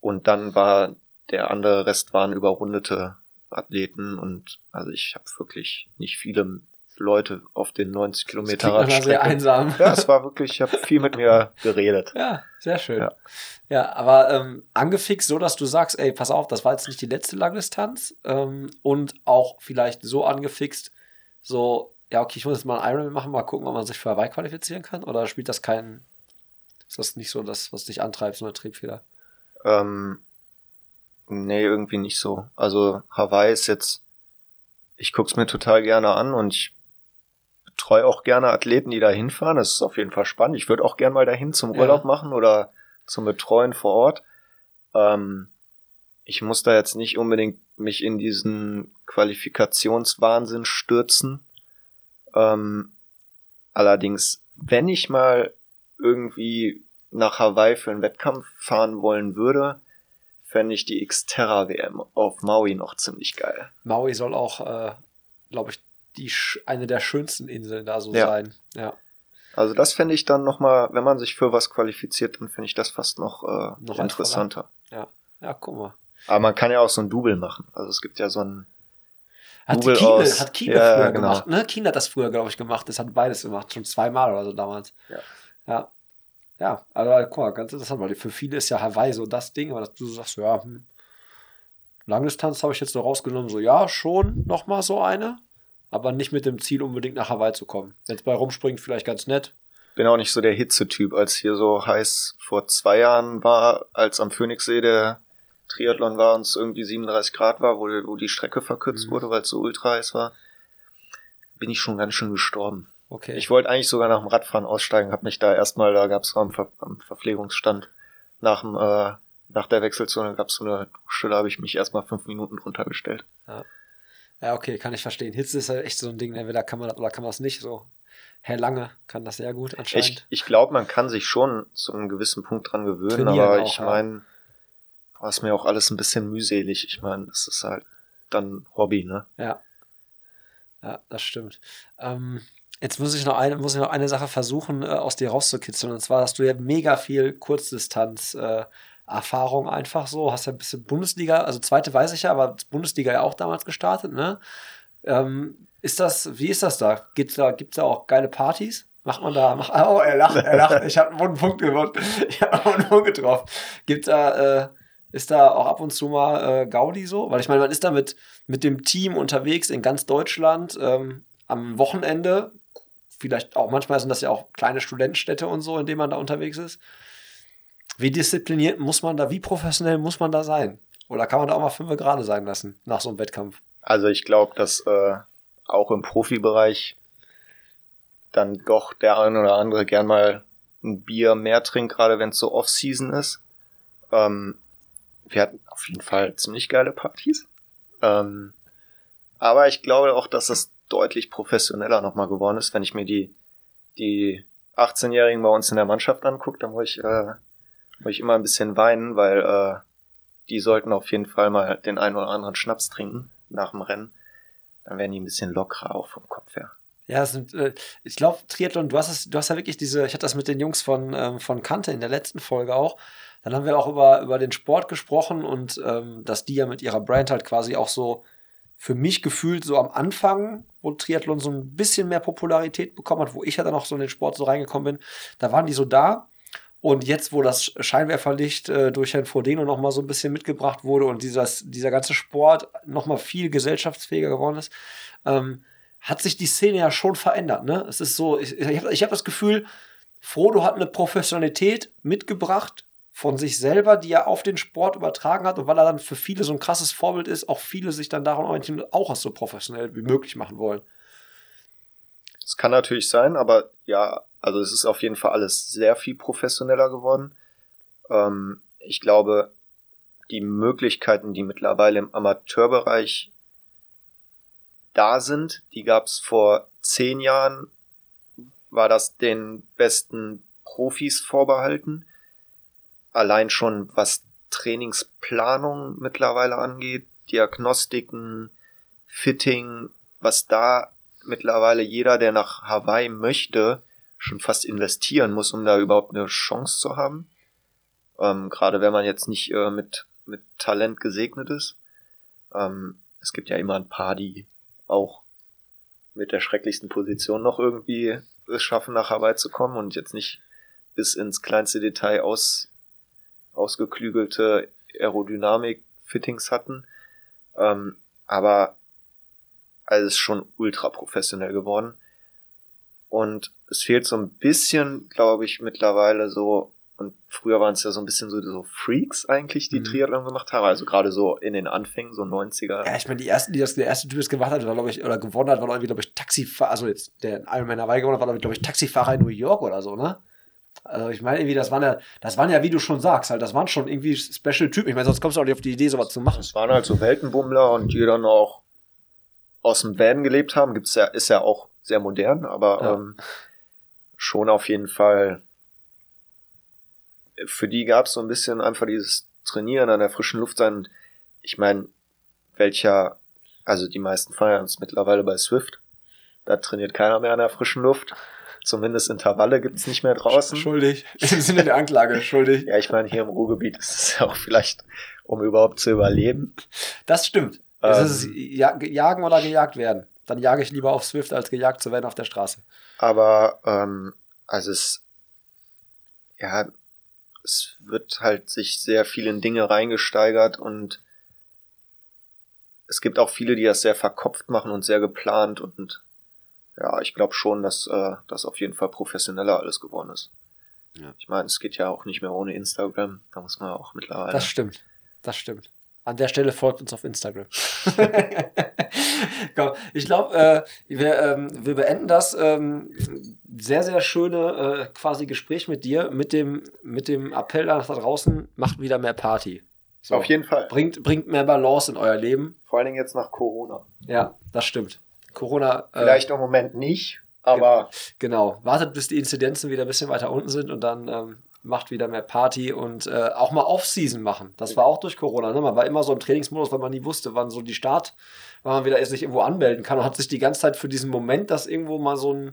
Und dann war der andere Rest waren überrundete Athleten und also ich habe wirklich nicht viele Leute auf den 90 Kilometer nach einer sehr Radstrecke. einsam. Ja, es war wirklich, ich habe viel mit mir geredet. Ja, sehr schön. Ja, Ja. aber ähm, angefixt so, dass du sagst, ey, pass auf, das war jetzt nicht die letzte Langdistanz ähm, und auch vielleicht so angefixt, so, ja, okay, ich muss jetzt mal einen Ironman machen, mal gucken, ob man sich für Hawaii qualifizieren kann oder spielt das keinen, ist das nicht so das, was dich antreibt, so eine Triebfeder? Ähm, nee, irgendwie nicht so. Also Hawaii ist jetzt, ich guck's mir total gerne an und ich betreue auch gerne Athleten, die da hinfahren. Das ist auf jeden Fall spannend. Ich würde auch gerne mal dahin zum Ja. Urlaub machen oder zum Betreuen vor Ort. Ähm, ich muss da jetzt nicht unbedingt mich in diesen Qualifikationswahnsinn stürzen. Ähm, allerdings, wenn ich mal irgendwie nach Hawaii für einen Wettkampf fahren wollen würde, fände ich die Xterra WM auf Maui noch ziemlich geil. Maui soll auch, äh, glaube ich, die, eine der schönsten Inseln da so Ja. sein. Ja, Also das fände ich dann nochmal, wenn man sich für was qualifiziert, dann finde ich das fast noch, äh, Noch interessanter. ja, guck mal. Aber man kann ja auch so ein Double machen. Also es gibt ja so ein, Hat Double Kiel, aus. hat Kiel Ja, früher genau. gemacht, ne? Kiel hat das früher, glaube ich, gemacht. Das hat beides gemacht, schon zweimal oder so damals. Ja. Ja. Ja, aber guck mal, ganz interessant, weil für viele ist ja Hawaii so das Ding, aber dass du sagst, ja, hm, Langdistanz habe ich jetzt so rausgenommen, so ja, schon nochmal so eine, aber nicht mit dem Ziel, unbedingt nach Hawaii zu kommen. Jetzt bei Rumspringen vielleicht ganz nett. bin auch nicht so der Hitzetyp, als hier so heiß vor zwei Jahren war, als am Phoenixsee der Triathlon war und es irgendwie 37 Grad war, wo, wo die Strecke verkürzt Mhm. wurde, weil es so ultra heiß war, bin ich schon ganz schön gestorben. Okay. Ich wollte eigentlich sogar nach dem Radfahren aussteigen, habe mich da erstmal, da gab es am, Ver am Verpflegungsstand nach dem, äh, nach der Wechselzone gab es so eine Dusche, da habe ich mich erstmal fünf Minuten drunter gestellt. ja, okay, kann ich verstehen. Hitze ist ja echt so ein Ding, entweder kann man das oder kann man es nicht. So Herr Lange kann das sehr gut anscheinend. Ich, ich glaube, man kann sich schon zu einem gewissen Punkt dran gewöhnen, Trainieren aber auch, ich ja. meine, war es mir auch alles ein bisschen mühselig. Ich meine, das ist halt dann Hobby, ne? Ja. Ja, das stimmt. Ähm, jetzt muss ich noch eine, muss ich noch eine Sache versuchen, äh, aus dir rauszukitzeln. Und zwar hast du ja mega viel Kurzdistanz äh, Erfahrung einfach so. Hast ja ein bisschen Bundesliga, also zweite weiß ich ja, aber Bundesliga ja auch damals gestartet, ne? Ähm, ist das, wie ist das da? Gibt's da, gibt's da auch geile Partys? Macht man da, macht, oh, er lacht, er lacht. Ich habe einen wunden Punkt gewonnen. Ich habe einen wunden Punkt getroffen. Gibt da, äh, ist da auch ab und zu mal äh, Gaudi so? Weil ich meine, man ist da mit, mit dem Team unterwegs in ganz Deutschland ähm, am Wochenende. Vielleicht auch, manchmal sind das ja auch kleine Studentenstädte und so, in denen man da unterwegs ist. Wie diszipliniert muss man da, wie professionell muss man da sein? Oder kann man da auch mal fünf gerade sein lassen nach so einem Wettkampf? Also ich glaube, dass äh, auch im Profibereich dann doch der eine oder andere gern mal ein Bier mehr trinkt, gerade wenn es so Off-Season ist. Ähm, wir hatten auf jeden Fall ziemlich geile Partys. Ähm, aber ich glaube auch, dass es deutlich professioneller nochmal geworden ist, wenn ich mir die, die 18-Jährigen bei uns in der Mannschaft angucke, dann muss ich, äh, muss ich immer ein bisschen weinen, weil äh, die sollten auf jeden Fall mal den einen oder anderen Schnaps trinken nach dem Rennen. Dann werden die ein bisschen lockerer auch vom Kopf her. Ja, sind, äh, ich glaube, Triathlon, du hast es, du hast ja wirklich diese, ich hatte das mit den Jungs von, ähm, von Kante in der letzten Folge auch. Dann haben wir auch über, über den Sport gesprochen und ähm, dass die ja mit ihrer Brand halt quasi auch so für mich gefühlt so am Anfang, wo Triathlon so ein bisschen mehr Popularität bekommen hat, wo ich ja dann auch so in den Sport so reingekommen bin, da waren die so da. Und jetzt, wo das Scheinwerferlicht äh, durch Herrn Frodeno noch mal so ein bisschen mitgebracht wurde und dieses, dieser ganze Sport noch mal viel gesellschaftsfähiger geworden ist, ähm, hat sich die Szene ja schon verändert. Ne? Es ist so, ich, ich habe ich hab das Gefühl, Frodo hat eine Professionalität mitgebracht von sich selber, die er auf den Sport übertragen hat und weil er dann für viele so ein krasses Vorbild ist, auch viele sich dann daran orientieren und auch es so professionell wie möglich machen wollen. Das kann natürlich sein, aber ja, also es ist auf jeden Fall alles sehr viel professioneller geworden. Ähm, ich glaube, die Möglichkeiten, die mittlerweile im Amateurbereich da sind, die gab es vor zehn Jahren, war das den besten Profis vorbehalten. Allein schon was Trainingsplanung mittlerweile angeht, Diagnostiken, Fitting, was da mittlerweile jeder, der nach Hawaii möchte, schon fast investieren muss, um da überhaupt eine Chance zu haben. Ähm, Gerade wenn man jetzt nicht äh, mit, mit Talent gesegnet ist. Ähm, es gibt ja immer ein paar, die auch mit der schrecklichsten Position noch irgendwie es schaffen, nach Hawaii zu kommen und jetzt nicht bis ins kleinste Detail aus, ausgeklügelte Aerodynamik-Fittings hatten. Ähm, aber alles schon ultra professionell geworden. Und es fehlt so ein bisschen, glaube ich, mittlerweile so, und früher waren es ja so ein bisschen so, so Freaks eigentlich, die mhm. Triathlon gemacht haben, also gerade so in den Anfängen, so 90er. Ja, ich meine, die ersten, die das, der erste Typ, das gemacht hat, war, glaube ich, oder gewonnen hat, war irgendwie, glaube ich, Taxifahrer, also jetzt der Ironman Hawaii gewonnen hat, war, glaube ich, Taxifahrer in New York oder so, ne? Also ich meine irgendwie, das waren ja, das waren ja, wie du schon sagst, halt, das waren schon irgendwie Special Typen. Ich meine, sonst kommst du auch nicht auf die Idee, sowas zu machen. Das waren halt so Weltenbummler und die dann auch aus dem Van gelebt haben. Gibt's ja, ist ja auch sehr modern, aber ja. ähm, schon auf jeden Fall. Für die gab's so ein bisschen einfach dieses Trainieren an der frischen Luft sein. Ich meine, welcher, also die meisten feiern es mittlerweile bei Swift. Da trainiert keiner mehr an der frischen Luft. Zumindest Intervalle gibt's nicht mehr draußen. Schuldig. Im Sinne der Anklage, schuldig. Ja, ich meine, hier im Ruhrgebiet ist es ja auch vielleicht, um überhaupt zu überleben. Das stimmt. Das ähm, ist ja, jagen oder gejagt werden. Dann jage ich lieber auf Swift, als gejagt zu werden auf der Straße. Aber, ähm, also es, ja, es wird halt sich sehr viel in Dinge reingesteigert und es gibt auch viele, die das sehr verkopft machen und sehr geplant und ja, ich glaube schon, dass äh, das auf jeden Fall professioneller alles geworden ist. Ja. Ich meine, es geht ja auch nicht mehr ohne Instagram. Da muss man auch mittlerweile. Das stimmt. Das stimmt. An der Stelle folgt uns auf Instagram. Komm, ich glaube, äh, wir, ähm, wir beenden das ähm, sehr, sehr schöne äh, quasi Gespräch mit dir, mit dem, mit dem Appell da draußen, macht wieder mehr Party. So. Auf jeden Fall. Bringt, bringt mehr Balance in euer Leben. Vor allen Dingen jetzt nach Corona. Ja, das stimmt. Corona. Äh, Vielleicht im Moment nicht, aber. Genau. Wartet, bis die Inzidenzen wieder ein bisschen weiter unten sind und dann ähm, macht wieder mehr Party und äh, auch mal Off-Season machen. Das war auch durch Corona. Ne? Man war immer so im Trainingsmodus, weil man nie wusste, wann so die Start, wann man wieder sich irgendwo anmelden kann und hat sich die ganze Zeit für diesen Moment, dass irgendwo mal so ein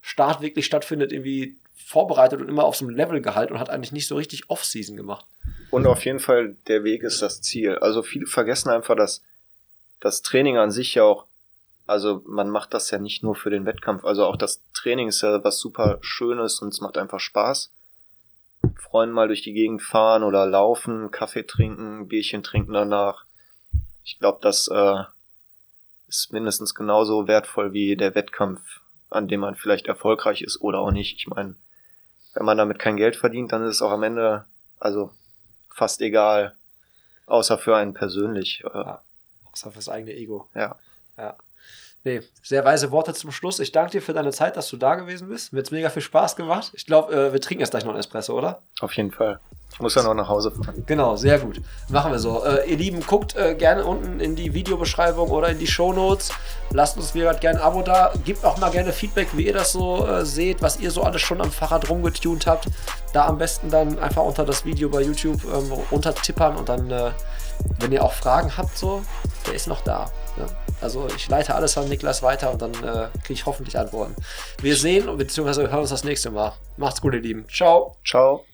Start wirklich stattfindet, irgendwie vorbereitet und immer auf so einem Level gehalten und hat eigentlich nicht so richtig Off-Season gemacht. Und auf jeden Fall, der Weg ist das Ziel. Also viele vergessen einfach, dass das Training an sich ja auch also man macht das ja nicht nur für den Wettkampf. Also auch das Training ist ja was super Schönes und es macht einfach Spaß. Freunden mal durch die Gegend fahren oder laufen, Kaffee trinken, Bierchen trinken danach. Ich glaube, das äh, ist mindestens genauso wertvoll wie der Wettkampf, an dem man vielleicht erfolgreich ist oder auch nicht. Ich meine, wenn man damit kein Geld verdient, dann ist es auch am Ende also fast egal, außer für einen persönlich. Äh, ja, außer fürs eigene Ego. Ja. Ja. Nee, sehr weise Worte zum Schluss. Ich danke dir für deine Zeit, dass du da gewesen bist. Mir hat mega viel Spaß gemacht. Ich glaube, äh, wir trinken jetzt gleich noch einen Espresso, oder? Auf jeden Fall. Ich muss ja noch nach Hause fahren. Genau, sehr gut. Machen wir so. Äh, ihr Lieben, guckt äh, gerne unten in die Videobeschreibung oder in die Shownotes. Lasst uns wieder gerne ein Abo da. Gebt auch mal gerne Feedback, wie ihr das so äh, seht, was ihr so alles schon am Fahrrad rumgetunt habt. Da am besten dann einfach unter das Video bei YouTube ähm, runtertippern und dann, äh, wenn ihr auch Fragen habt, so, der ist noch da. Ja? Also ich leite alles an Niklas weiter und dann äh, kriege ich hoffentlich Antworten. Wir sehen bzw. hören uns das nächste Mal. Macht's gut, ihr Lieben. Ciao. Ciao.